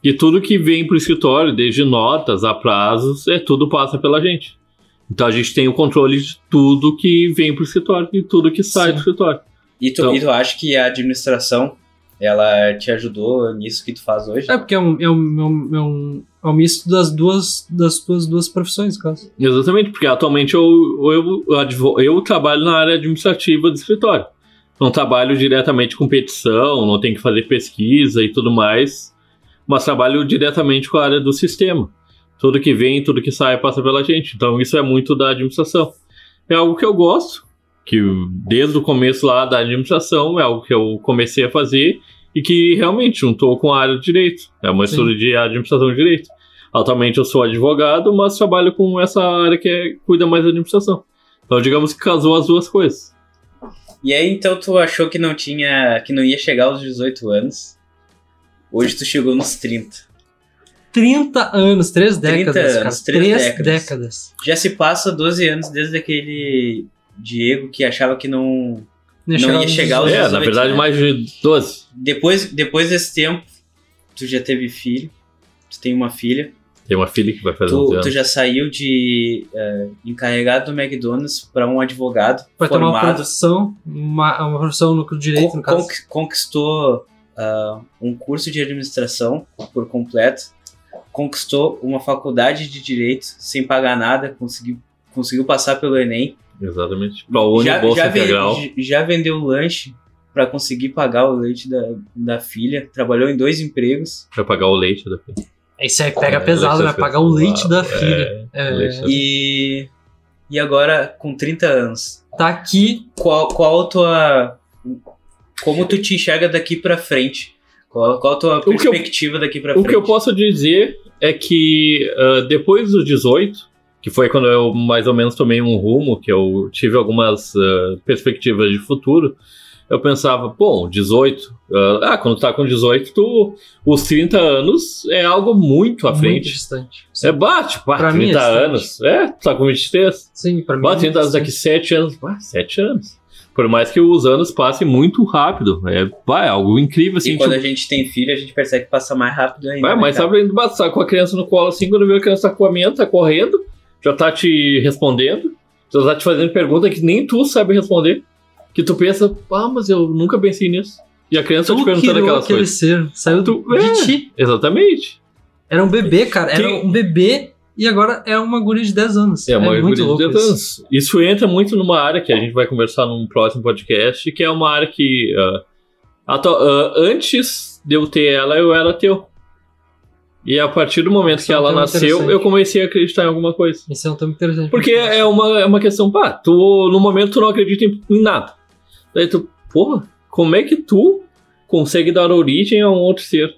E tudo que vem pro escritório, desde notas a prazos, é tudo passa pela gente. Então a gente tem o controle de tudo que vem pro escritório e tudo que sai Sim. do escritório. E tu, Então- e tu acha que a administração ela te ajudou nisso que tu faz hoje? É, porque é um, é um, é um, é um, é um misto das duas, das tuas duas profissões, caso. Exatamente, porque atualmente eu, eu, eu, eu trabalho na área administrativa do escritório. Não trabalho diretamente com petição, não tenho que fazer pesquisa e tudo mais, mas trabalho diretamente com a área do sistema. Tudo que vem, tudo que sai passa pela gente. Então isso é muito da administração. É algo que eu gosto, que desde o começo lá da administração é algo que eu comecei a fazer e que realmente juntou com a área de direito. É uma Sim. estudo de administração de direito. Atualmente eu sou advogado, mas trabalho com essa área que é, cuida mais da administração. Então, digamos que casou as duas coisas. E aí, então, tu achou que não tinha. que não ia chegar aos 18 anos. Hoje tu chegou nos 30. 30 anos, 3 30 décadas, anos, cara. três 3 décadas. décadas. Já se passa 12 anos desde aquele Diego que achava que não. Não ia nos chegar aos É, 18. na 18, verdade, né? mais de 12. Depois, depois desse tempo, tu já teve filho. Tu tem uma filha. Tem uma filha que vai fazer 11 Tu, anos. tu já saiu de eh, encarregado do McDonald's para um advogado Vai ter uma formado. profissão, uma, uma profissão no direito, con- no caso. conqui- conquistou ah, um curso de administração por completo. Conquistou uma faculdade de direito sem pagar nada. Conseguiu, conseguiu passar pelo Enem. Exatamente. Pra já, Bolsa já, Integral. j- já vendeu lanche para conseguir pagar o leite da, da filha. Trabalhou em dois empregos. Pra pagar o leite da filha. Isso aí pega É, pesado, né? da Pagar o leite da É, filha. É, leite da E, e agora, com 30 anos, Tá aqui, qual, qual a tua. Como tu te enxerga daqui pra frente? Qual, qual a tua eu- perspectiva daqui pra O frente? que eu posso dizer é que ah, depois dos 18, que foi quando eu mais ou menos tomei um rumo, que eu tive algumas ah, perspectivas de futuro, eu pensava, bom, 18, ah, ah, quando tu tá com 18, tu, os 30 anos é algo muito à muito frente. distante. É bate, pá, Pra mim é 30 anos. É, tu tá com 23. Sim, pra mim. Bah, é 30 anos daqui 7 anos. Bah, 7 anos. Por mais que os anos passem muito rápido. É, bah, é algo incrível, assim. E quando tipo, a gente tem filho, a gente percebe que passa mais rápido ainda. vai, né, mas sabe, ainda basta com a criança no colo assim, quando vê a criança tá comendo, tá correndo, já tá te respondendo, já tá te fazendo pergunta que nem tu sabe responder. Que tu pensa, ah, mas eu nunca pensei nisso. E a criança Tu te perguntando aquelas aquele coisas. ser, saiu Tu- de é. ti. Exatamente. Era um bebê, cara. Era Quem- um bebê e agora é uma guria de 10 anos. É uma muito guria de louco 10 isso. anos. Isso entra muito numa área que a gente vai conversar num próximo podcast, que é uma área que atu- ah, antes de eu ter ela, eu era teu. E a partir do momento Isso que é um ela nasceu, eu comecei a acreditar em alguma coisa. Isso é um tema interessante. Porque é uma, é uma questão, pá, tu no momento tu não acredita em, em nada. Daí tu, porra, como é que tu consegue dar origem a um outro ser?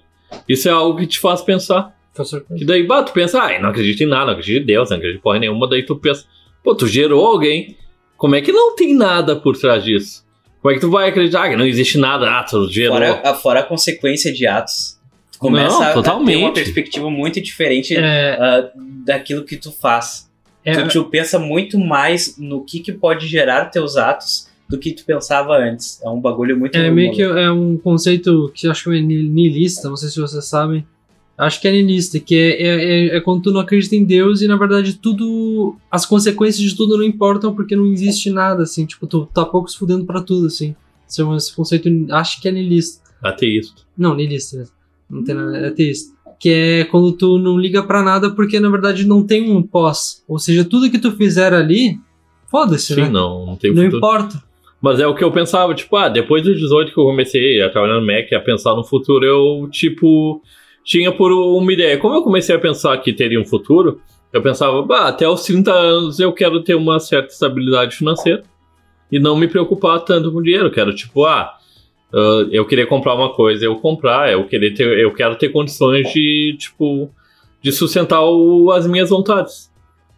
Isso é algo que te faz pensar. Foi surpresa. Que daí, bah, tu pensa, ai, não acredito em nada, não acredito em Deus, não acredito em porra nenhuma. Daí tu pensa, pô, tu gerou alguém. Como é que não tem nada por trás disso? Como é que tu vai acreditar que não existe nada? Ah, tu gerou. Fora, a, fora a consequência de atos. Tu começa Não, a- a ter totalmente. uma perspectiva muito diferente É, ah, daquilo que tu faz. é, Tu, tu pensa muito mais no que, que pode gerar teus atos do que tu pensava antes. É um bagulho muito é meio que é um conceito que acho que é ni- niilista, não sei se vocês sabem. Acho que é niilista, que é, é, é- é quando tu não acredita em Deus e na verdade tudo. As consequências de tudo não importam porque não existe nada, assim. Tipo, tu tá pouco se fudendo pra tudo, assim. Esse, esse conceito, acho que é niilista. Ateísta. Não, niilista mesmo. Não tem nada, é ateísta. Que é quando tu não liga pra nada porque na verdade não tem um pós. Ou seja, tudo que tu fizer ali, foda-se, Sim, né? não, não tem Não futuro. importa. Mas é o que eu pensava, tipo, ah, depois dos 18 que eu comecei a trabalhar no Mac, a pensar no futuro, eu, tipo, tinha por uma ideia. Como eu comecei a pensar que teria um futuro, eu pensava, bah, até os 30 anos eu quero ter uma certa estabilidade financeira e não me preocupar tanto com dinheiro. Eu quero, tipo, ah, ah, eu queria comprar uma coisa, eu comprar, eu, querer ter, eu quero ter condições de, tipo, de sustentar o- as minhas vontades.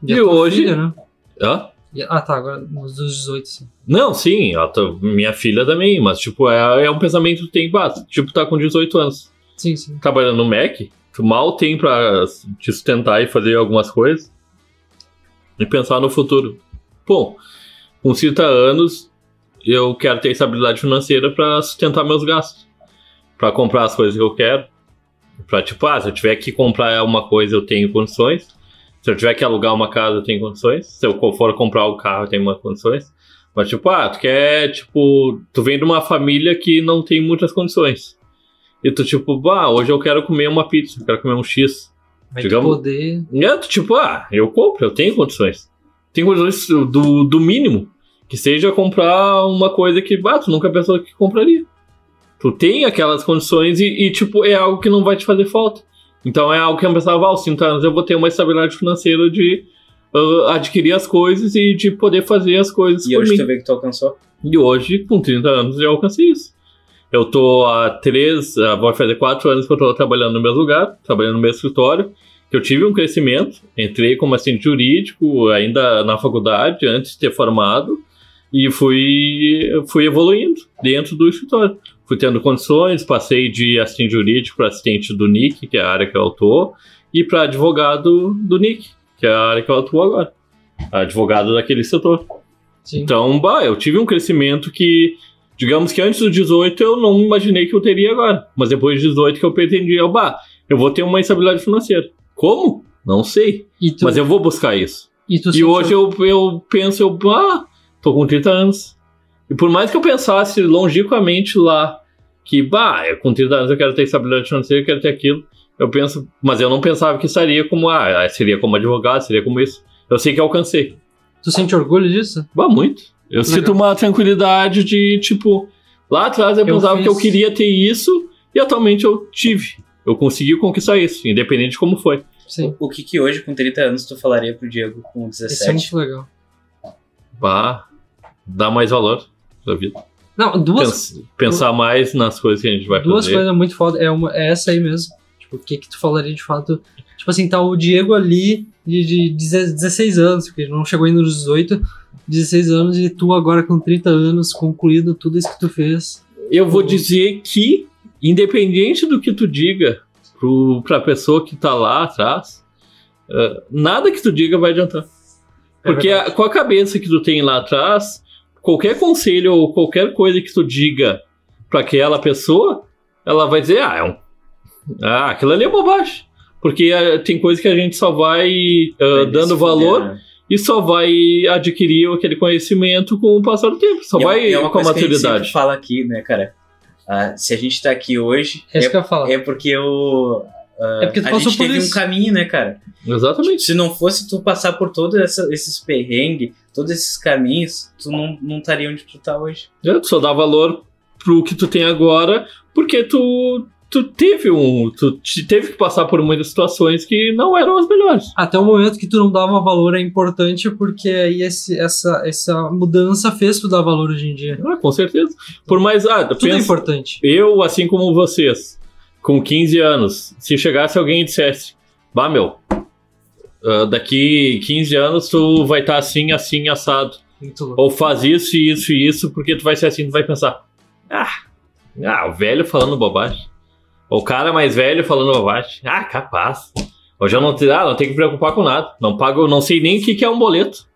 E, E hoje- filha, né? Hã? Ah, tá, agora nos dos 18, sim. Não, sim, tá- minha filha também, mas tipo, é, é um pensamento que tem, bah, tipo, tá com 18 anos, Sim, sim. trabalhando no Mac, tu mal tem pra te sustentar e fazer algumas coisas, e pensar no futuro. Bom, com 30 anos, eu quero ter estabilidade financeira pra sustentar meus gastos, Pra comprar as coisas que eu quero, Pra tipo, ah, se eu tiver que comprar uma coisa, eu tenho condições, se eu tiver que alugar uma casa, eu tenho condições, se eu for comprar o carro, eu tenho umas condições, mas, tipo, ah, tu quer, tipo, tu vem de uma família que não tem muitas condições. E tu, tipo, ah, hoje eu quero comer uma pizza, eu quero comer um X. Vai Digamos- poder. É, tu, tipo, ah, eu compro, eu tenho condições. Tenho condições do, do mínimo. Que seja comprar uma coisa que, ah, tu nunca pensou que compraria. Tu tem aquelas condições e, e, tipo, é algo que não vai te fazer falta. Então é algo que eu pensava, ah, aos 30 anos eu vou ter uma estabilidade financeira de ah, adquirir as coisas e de poder fazer as coisas E por hoje mim. tu vê que tu alcançou. E hoje, com 30 anos, eu alcancei isso. Eu tô há três, ah, vai fazer quatro anos que eu tô trabalhando no mesmo lugar, trabalhando no mesmo escritório, que eu tive um crescimento, entrei como assistente jurídico ainda na faculdade, antes de ter formado, e fui, fui evoluindo dentro do escritório. Fui tendo condições, passei de assistente jurídico para assistente do NIC, que é a área que eu atuo, e para advogado do NIC, que é a área que eu atuo agora. Advogado daquele setor. Sim. Então, bah, eu tive um crescimento que, digamos que antes dos 18 eu não imaginei que eu teria agora. Mas depois dos 18 que eu pretendia, bah, eu vou ter uma estabilidade financeira. Como? Não sei. Mas eu vou buscar isso. e E hoje eu, eu penso, eu, ah, tô com 30 anos. E por mais que eu pensasse longínquamente lá, que, bah, eu com 30 anos eu quero ter estabilidade financeira, eu quero ter aquilo, eu penso, mas eu não pensava que estaria como, ah, seria como advogado, seria como isso. Eu sei que alcancei. Tu sente orgulho disso? Bah, muito. Eu Legal. sinto uma tranquilidade de, tipo, lá atrás eu, Eu pensava que eu fiz- queria ter isso e atualmente eu tive. Eu consegui conquistar isso, independente de como foi. Sim. O que que hoje, com 30 anos, tu falaria pro Diego com Isso é 17? muito legal. Bah, dá mais valor pra vida. Não, duas, Pens- pensar mais nas coisas que a gente vai duas fazer. coisas muito foda. É, uma, é essa aí mesmo. Tipo, o que que tu falaria de fato? Tipo assim, tá o Diego ali de, de 16 anos, porque não chegou ainda nos 18, 16 anos, e tu agora com 30 anos, concluído tudo isso que tu fez. Eu vou dizer que, independente do que tu diga pro, pra pessoa que tá lá atrás, eh, nada que tu diga vai adiantar. É Porque a- com a cabeça que tu tem lá atrás, qualquer conselho ou qualquer coisa que tu diga pra aquela pessoa, ela vai dizer, ah, é um. Ah, aquilo ali é bobagem. Porque eh, tem coisa que a gente só vai Vai dando valor né? E só vai adquirir aquele conhecimento com o passar do tempo. Só E é- vai é uma com a coisa que a gente maturidade. fala aqui, né, cara? Ah, se a gente tá aqui hoje, É isso é, que eu ia falar. é porque eu. ah, É porque tu a passou gente por teve isso. um caminho, né, cara? Exatamente. Se não fosse tu passar por todos esses perrengues, todos esses caminhos, tu não não estaria onde tu tá hoje. É, tu só dá valor pro que tu tem agora, porque tu, tu teve um. Tu te- teve que passar por muitas situações que não eram as melhores. Até o momento que tu não dava valor é importante, porque aí esse, essa, essa mudança fez tu dar valor hoje em dia. Ah, com certeza. Por mais. Ah, Tudo é pensa, importante. eu, assim como vocês, com 15 anos, se chegasse alguém e dissesse, bah, meu, ah, daqui 15 anos tu vai estar assim, assim, assado. Ou faz isso, isso e isso, porque tu vai ser assim, tu vai pensar, ah, ah, o velho falando bobagem. O cara mais velho falando bobagem. Ah, capaz. Hoje eu não, ah, não tenho que me preocupar com nada. Não pago, não sei nem o que, que é um boleto.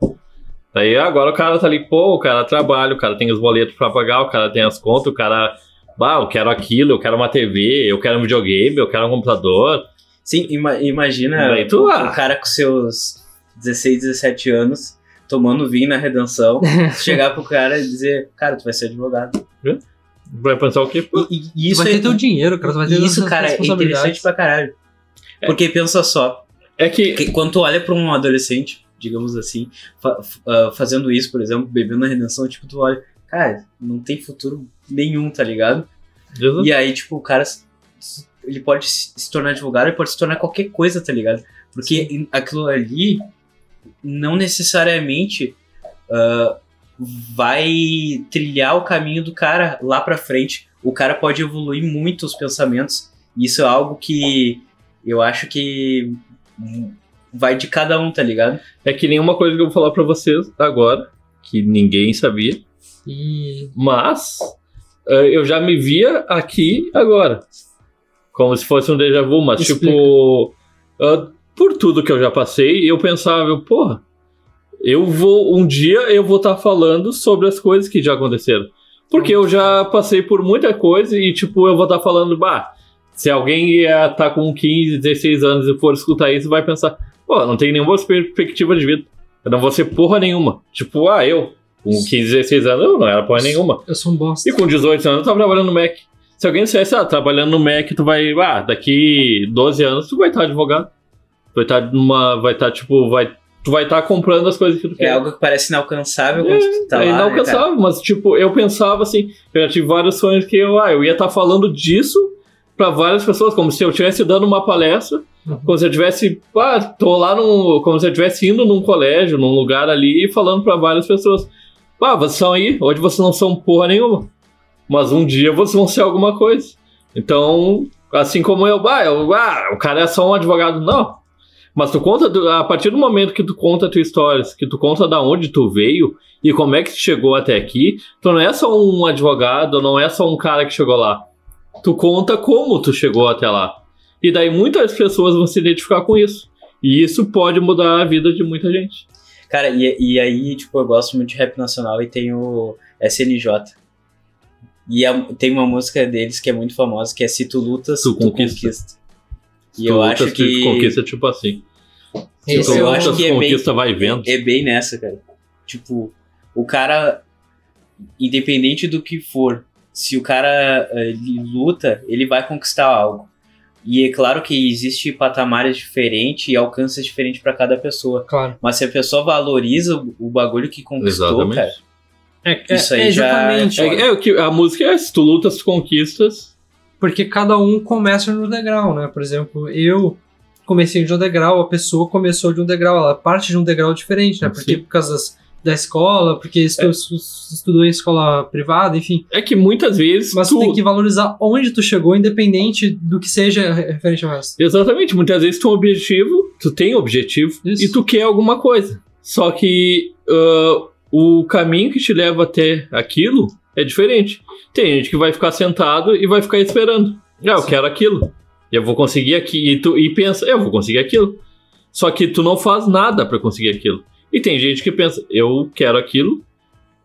Daí agora o cara tá ali, pô, o cara trabalha, o cara tem os boletos pra pagar, o cara tem as contas, o cara. Ah, eu quero aquilo, eu quero uma TV, eu quero um videogame, eu quero um computador. Sim, ima- imagina Daí tu, o, ah. o cara com seus 16, 17 anos, tomando vinho na redenção, [laughs] chegar pro cara e dizer, cara, tu vai ser advogado. Vai pensar o quê? Pô, E, e isso vai é, ter teu dinheiro, cara. Vai ter e isso, cara, é interessante pra caralho. Porque pensa só, É que. que quando tu olha pra um adolescente, digamos assim, fa- ah, fazendo isso, por exemplo, bebendo na redenção, tipo, tu olha, cara, não tem futuro nenhum, tá ligado? E aí, tipo, o cara, ele pode se tornar advogado, ele pode se tornar qualquer coisa, tá ligado? Porque aquilo ali não necessariamente ah, vai trilhar o caminho do cara lá pra frente. O cara pode evoluir muito os pensamentos. Isso é algo que eu acho que vai de cada um, tá ligado? É que nenhuma coisa que eu vou falar pra vocês agora, que ninguém sabia, E mas eh, eu já me via aqui agora. Como se fosse um déjà vu, mas Explica. tipo, por tudo que eu já passei, eu pensava, eu, porra, eu vou, um dia eu vou estar falando sobre as coisas que já aconteceram. Porque eu já passei por muita coisa e, tipo, eu vou estar falando, bah, se alguém estar com 15, 16 anos e for escutar isso, vai pensar, pô, não tem nenhuma perspectiva de vida. Eu não vou ser porra nenhuma. Tipo, ah, eu, com 15, 16 anos, eu não era porra nenhuma. eu sou um bosta. E com 18 anos eu tava trabalhando no Mac. Se alguém dissesse, ah, trabalhando no Mac, tu vai, ah, daqui 12 anos tu vai estar advogado. Tu vai estar numa, vai estar tipo, vai, tu vai estar comprando as coisas que tu É quer. algo que parece inalcançável quando tu tá é lá. né, cara? inalcançável, mas tipo, eu pensava assim, eu já tive vários sonhos que eu, ah, eu ia estar falando disso pra várias pessoas, como se eu estivesse dando uma palestra, Uhum. como se eu tivesse, ah, tô lá num, como se eu estivesse indo num colégio, num lugar ali e falando pra várias pessoas. Ah, vocês são aí, hoje vocês não são porra nenhuma. Mas um dia vocês vão ser alguma coisa. Então, assim como eu, ah, eu, ah o cara é só um advogado. Não. Mas tu conta, a partir do momento que tu conta a tua história, que tu conta da onde tu veio e como é que tu chegou até aqui, tu não é só um advogado, não é só um cara que chegou lá. Tu conta como tu chegou até lá. E daí muitas pessoas vão se identificar com isso. E isso pode mudar a vida de muita gente. Cara, e, e aí, tipo, eu gosto muito de rap nacional e tem o SNJ. E a- tem uma música deles que é muito famosa, que é Se Tu Lutas, Tu Tu, conquista. Conquista. E eu acho tu que conquista tipo assim. Esse tu eu é o- acho que é bem- conquista, vai vendo. é bem nessa, cara. Tipo, o cara, independente do que for, se o cara eh, ele luta, ele vai conquistar algo. E é claro que existe patamares diferentes e alcances diferentes pra cada pessoa. Claro. Mas se a pessoa valoriza o, bagulho que conquistou, Exatamente. cara, É, é, Isso aí é já-. É, é o que a música é: se tu lutas, tu conquistas. Porque cada um começa no degrau, né? Por exemplo, eu comecei de um degrau, a pessoa começou de um degrau, ela parte de um degrau diferente, né? Porque Sim. por causa das- da escola, porque estu- estudou em escola privada, enfim. É que muitas vezes. Mas tu, tu tem que valorizar onde tu chegou, independente do que seja referente ao resto. Exatamente, muitas vezes tu tem um objetivo, tu tem objetivo Isso. e tu quer alguma coisa. Só que ah, o caminho que te leva até aquilo é diferente. Tem gente que vai ficar sentado e vai ficar esperando. Ah, eu quero aquilo. Eu vou conseguir aqui. E, tu, e pensa, eu vou conseguir aquilo. Só que tu não faz nada pra conseguir aquilo. E tem gente que pensa, eu quero aquilo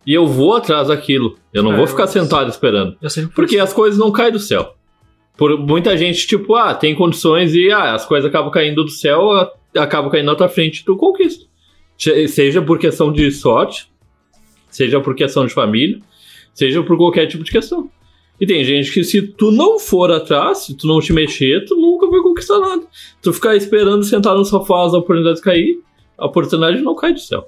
e eu vou atrás daquilo. Eu não É, vou ficar sentado esperando. Porque as coisas não caem do céu. Por muita gente, tipo, ah, tem condições e ah, as coisas acabam caindo do céu, acabam caindo na tua frente, tu conquista. Se- Seja por questão de sorte, seja por questão de família, seja por qualquer tipo de questão. E tem gente que se tu não for atrás, se tu não te mexer, tu nunca vai conquistar nada. Tu ficar esperando sentado no sofá as oportunidades cair, a oportunidade não cai do céu.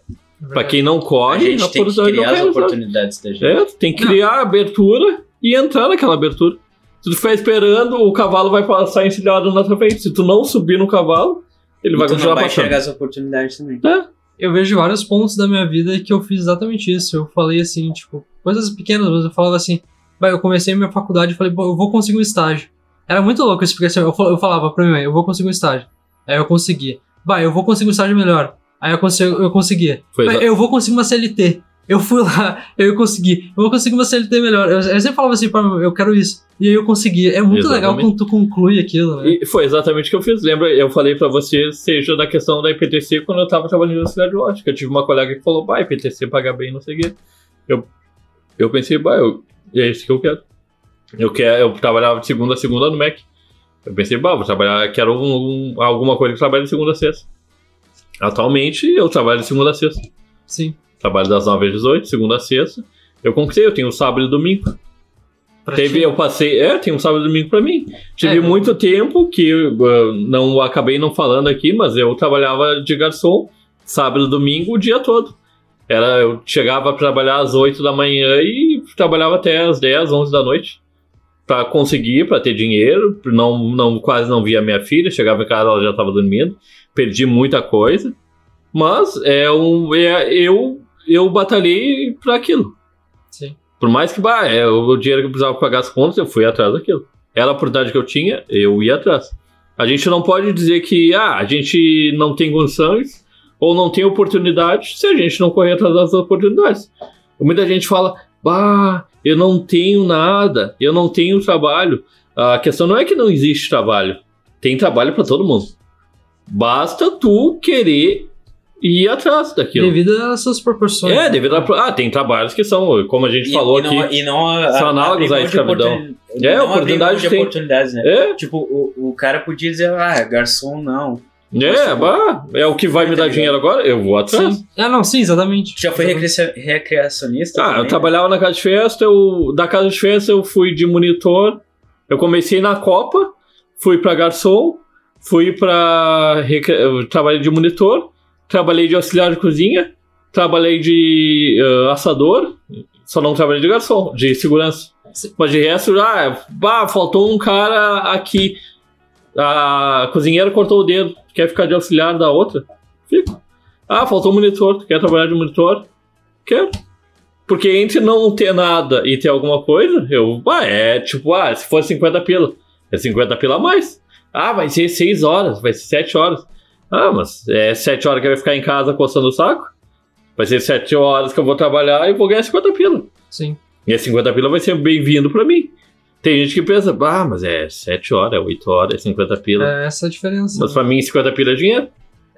Pra quem não a corre, a, gente tem que oportunidade não criar cai as oportunidades da gente. É, tu tem que Não. criar a abertura e entrar naquela abertura. Se tu ficar esperando, o cavalo vai passar encilhado na tua frente. Se tu não subir no cavalo, ele E vai tu não continuar vai passando. enxergar as oportunidades também. Eu vejo vários pontos da minha vida que eu fiz exatamente isso. Eu falei assim, tipo, coisas pequenas, mas eu falava assim, "Bah, eu comecei minha faculdade e falei, pô, eu vou conseguir um estágio. Era muito louco isso, porque assim, eu fal- eu falava pra mãe, eu vou conseguir um estágio. Aí eu consegui. Bah, eu vou conseguir um estágio melhor. Aí eu, consigo, eu consegui. Bah, eu vou conseguir uma CLT. Eu fui lá, [laughs] eu consegui. Eu vou conseguir uma CLT melhor. Eu, eu sempre falava assim mim, eu quero isso. E aí eu consegui. É muito legal Exatamente. quando tu conclui aquilo, né? E foi exatamente o que eu fiz. Lembra, eu falei pra você, seja da questão da IPTC, quando eu tava trabalhando na cidade de ótica. Eu tive uma colega que falou, bah, IPTC paga bem, não sei o quê. Eu, eu pensei, eu, é isso que eu quero. Eu, quero. eu trabalhava de segunda a segunda no MEC. Eu pensei, bah, vou trabalhar, quero um- um- alguma coisa que trabalhe de segunda a sexta. Atualmente, eu trabalho de segunda a sexta. Sim. Trabalho das 9 às 18, segunda a sexta. Eu conquistei, eu tenho sábado e domingo. Pra Teve, ti. eu passei, é, tem um sábado e domingo pra mim. Tive É, muito tempo que uh, não acabei não falando aqui, mas eu trabalhava de garçom sábado e domingo o dia todo. Era, eu chegava a trabalhar às 8 da manhã e trabalhava até às 10, 11 da noite. Pra conseguir, pra ter dinheiro. Não, não, quase não via minha filha. Chegava em casa, ela já tava dormindo. Perdi muita coisa. Mas é um, é, eu, eu batalhei pra aquilo. Sim. Por mais que, bah, é o dinheiro que eu precisava pagar as contas, eu fui atrás daquilo. Era a oportunidade que eu tinha, eu ia atrás. A gente não pode dizer que, ah, a gente não tem condições ou não tem oportunidade se a gente não correr atrás das oportunidades. Muita gente fala, bah, eu não tenho nada, eu não tenho trabalho. A questão não é que não existe trabalho. Tem trabalho para todo mundo. Basta tu querer ir atrás daquilo. Devido às suas proporções. É, devido a. Ah, tem trabalhos que são, como a gente E- falou e não, aqui. E não a- são a- análogos à escravidão. É, não oportunidade de tem. oportunidades, né? É, Tipo, o, o cara podia dizer, ah, garçom não. é, bah, é o que vai me dar dinheiro agora, eu vou atrás. Sim. Ah, não, sim, exatamente. Já foi recreacionista? Ah, eu também? trabalhava na casa de festa, eu, da casa de festa eu fui de monitor, eu comecei na Copa, fui pra garçom, fui pra. recre- Eu trabalhei de monitor, trabalhei de auxiliar de cozinha, trabalhei de ah, assador, só não trabalhei de garçom, de segurança. Mas de resto, ah, bah, faltou um cara aqui. A cozinheira cortou o dedo, quer ficar de auxiliar da outra? Fico. Ah, faltou um monitor, quer trabalhar de monitor? Quero. Porque entre não ter nada e ter alguma coisa, eu. Ah, é tipo, ah, se for 50 pila, é 50 pila a mais. Ah, vai ser 6 horas, vai ser 7 horas. Ah, mas é 7 horas que eu vou ficar em casa coçando o saco? Vai ser 7 horas que eu vou trabalhar e vou ganhar 50 pila. Sim. E a 50 pila vai ser bem-vindo pra mim. Tem gente que pensa, ah, mas é 7 horas, é 8 horas, é 50 pila. É essa a diferença. Mas pra mim, 50 pila é dinheiro.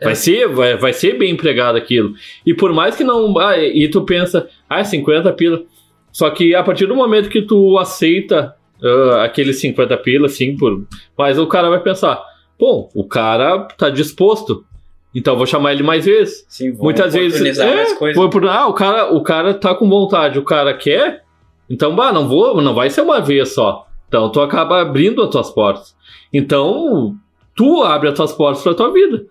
Vai, É. ser, vai, vai ser bem empregado aquilo. E por mais que não. Ah, e tu pensa, ah, 50 pila. Só que a partir do momento que tu aceita ah, aqueles 50 pila, assim, por. Mas o cara vai pensar, pô, o cara tá disposto. Então vou chamar ele mais vezes. Sim, vão Muitas vezes. É, coisas. foi por, ah, o cara, o cara tá com vontade, o cara quer. Então, bah, não vou, não vai ser uma vez só. Então tu acaba abrindo as tuas portas. Então, tu abre as tuas portas pra tua vida.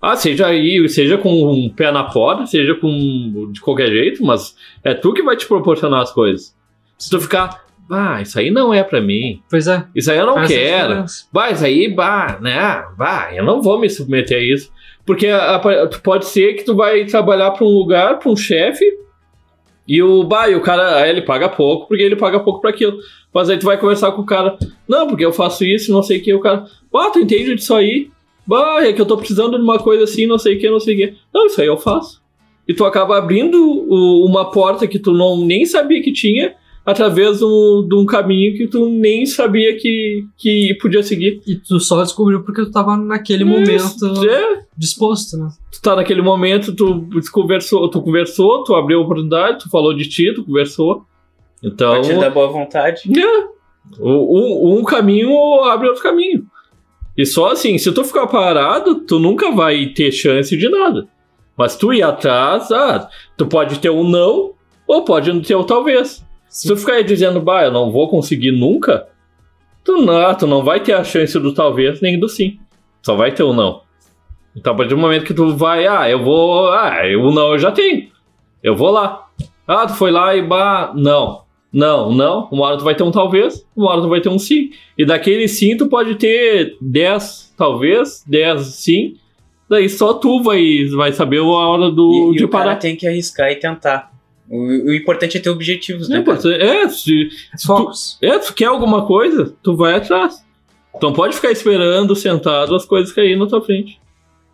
Ah, seja aí, seja com um pé na porta, seja com de qualquer jeito, mas é tu que vai te proporcionar as coisas. Se tu ficar, ah, isso aí não é pra mim. Pois é. Isso aí eu não quero. Bah, isso aí, bah, né? Bah, eu não vou me submeter a isso. Porque a- a- pode ser que tu vai trabalhar pra um lugar, pra um chefe, e o, bah, e o cara, aí ele paga pouco, porque ele paga pouco pra aquilo. Mas aí tu vai conversar com o cara, não, porque eu faço isso, não sei o que, o cara, bah, tu entende disso aí? Bah, é que eu tô precisando de uma coisa assim, não sei o que, não sei o que. Não, isso aí eu faço. E tu acaba abrindo o- uma porta que tu não nem sabia que tinha, através de um, de um caminho que tu nem sabia que, que podia seguir. E tu só descobriu porque tu tava naquele momento É, disposto, né? tu tá naquele momento, tu conversou, tu conversou, tu abriu a oportunidade, tu falou de ti, tu conversou. A Então, partir da boa vontade. é, um, um caminho abre outro caminho. E só assim, se tu ficar parado, tu nunca vai ter chance de nada. Mas tu ir atrás, ah, tu pode ter um não, ou pode não ter o talvez. Se tu ficar aí dizendo, bah, eu não vou conseguir nunca, tu não, tu não vai ter a chance do talvez nem do sim. Só vai ter o não. Então, a partir do momento que tu vai, ah, eu vou, ah, o não eu já tenho. Eu vou lá. Ah, tu foi lá e bah, não. Não, não. Uma hora tu vai ter um talvez, uma hora tu vai ter um sim. E daquele sim tu pode ter 10 talvez, 10 sim. Daí só tu vai, vai saber a hora do, E, e de o cara parar. tem que arriscar e tentar. O, o importante é ter objetivos, né? É, é, se, Focus. é, tu quer alguma coisa, tu vai atrás. Tu não pode ficar esperando, sentado, as coisas caírem na tua frente.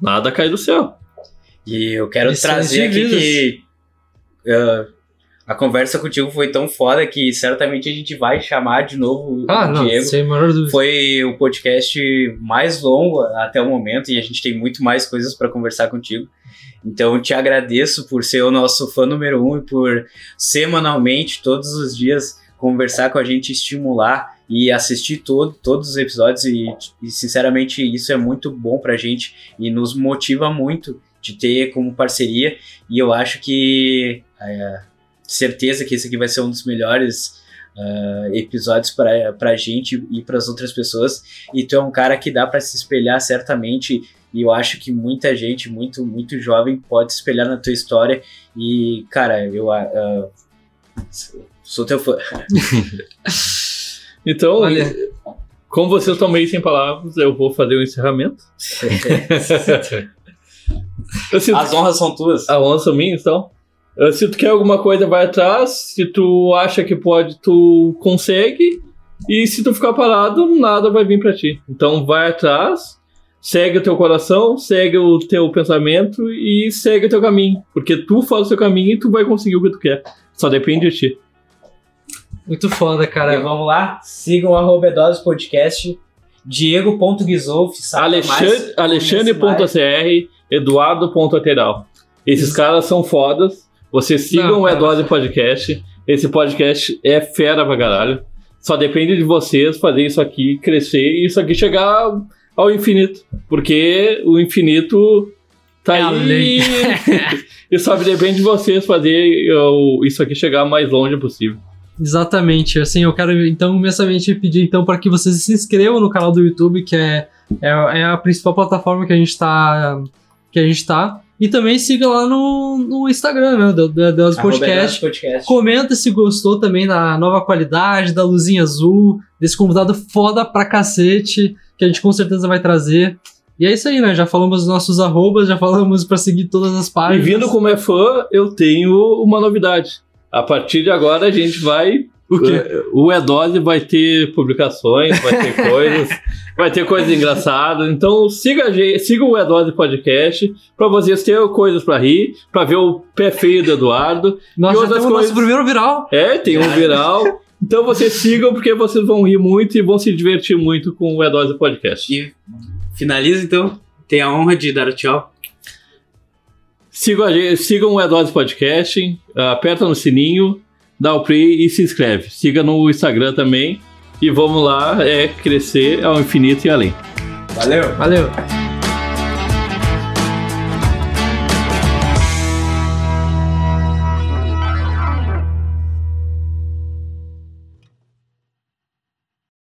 Nada cai do céu. E eu quero trazer aqui que ah, a conversa contigo foi tão foda que certamente a gente vai chamar de novo Ah, o não, Diego. sem dúvida. Foi o podcast mais longo até o momento e a gente tem muito mais coisas para conversar contigo. Então te agradeço por ser o nosso fã número um e por semanalmente, todos os dias, conversar com a gente, estimular e assistir todo, todos os episódios. E, e, sinceramente isso é muito bom pra gente e nos motiva muito de ter como parceria. E eu acho que é, certeza que esse aqui vai ser um dos melhores ah, episódios pra, pra gente e para as outras pessoas. E tu é um cara que dá para se espelhar certamente. E eu acho que muita gente, muito, muito jovem, pode se espelhar na tua história. E, cara, eu ah, sou teu fã. [laughs] Então, Olha. como vocês estão meio sem palavras, eu vou fazer o encerramento. [laughs] Eu sinto As honras são tuas. A onça minha, então. Uh, Se tu quer alguma coisa, vai atrás. Se tu acha que pode, tu consegue. E se tu ficar parado, nada vai vir pra ti. Então vai atrás, segue o teu coração, segue o teu pensamento e segue o teu caminho. Porque tu faz o teu caminho e tu vai conseguir o que tu quer. Só depende de ti. Muito foda, E cara. vamos lá, sigam o arroba Edose Podcast, Diego.guizolf, Alexandre- Alexandre.cr, Eduardo.lateral. Esses caras são fodas. Vocês sigam Não, o. E12 Podcast. Esse podcast é fera pra caralho. Só depende de vocês fazer isso aqui crescer e isso aqui chegar ao infinito. Porque o infinito tá É aí. [laughs] e só depende de vocês fazer o- isso aqui chegar mais longe possível. Exatamente. Assim, eu quero então imensamente pedir então para que vocês se inscrevam no canal do YouTube, que é, é, é a principal plataforma que a gente tá que a gente tá. E também siga lá no, no Instagram, né, do, do, podcast. Podcast. Comenta se gostou também da nova qualidade, da luzinha azul, desse convidado foda pra cacete, que a gente com certeza vai trazer. E é isso aí, né? Já falamos dos nossos arrobas, já falamos pra seguir todas as E páginas. vindo como é fã, eu tenho uma novidade. A partir de agora a gente vai O quê? O E12 vai ter publicações, vai ter [laughs] coisas. Vai ter coisas engraçadas. Então siga, a gente, siga o E12 Podcast pra vocês terem coisas pra rir, pra ver o pé feio do Eduardo. Nós E já temos o coisas. nosso primeiro viral. É, tem um viral. Então vocês sigam porque vocês vão rir muito e vão se divertir muito com o E12 Podcast. E finaliza então. Tem a honra de dar o tchau. Sigam, a gente, sigam o E12 Podcast, aperta no sininho, dá o play e se inscreve. Siga no Instagram também. E vamos lá, é crescer ao infinito e além. Valeu! Valeu.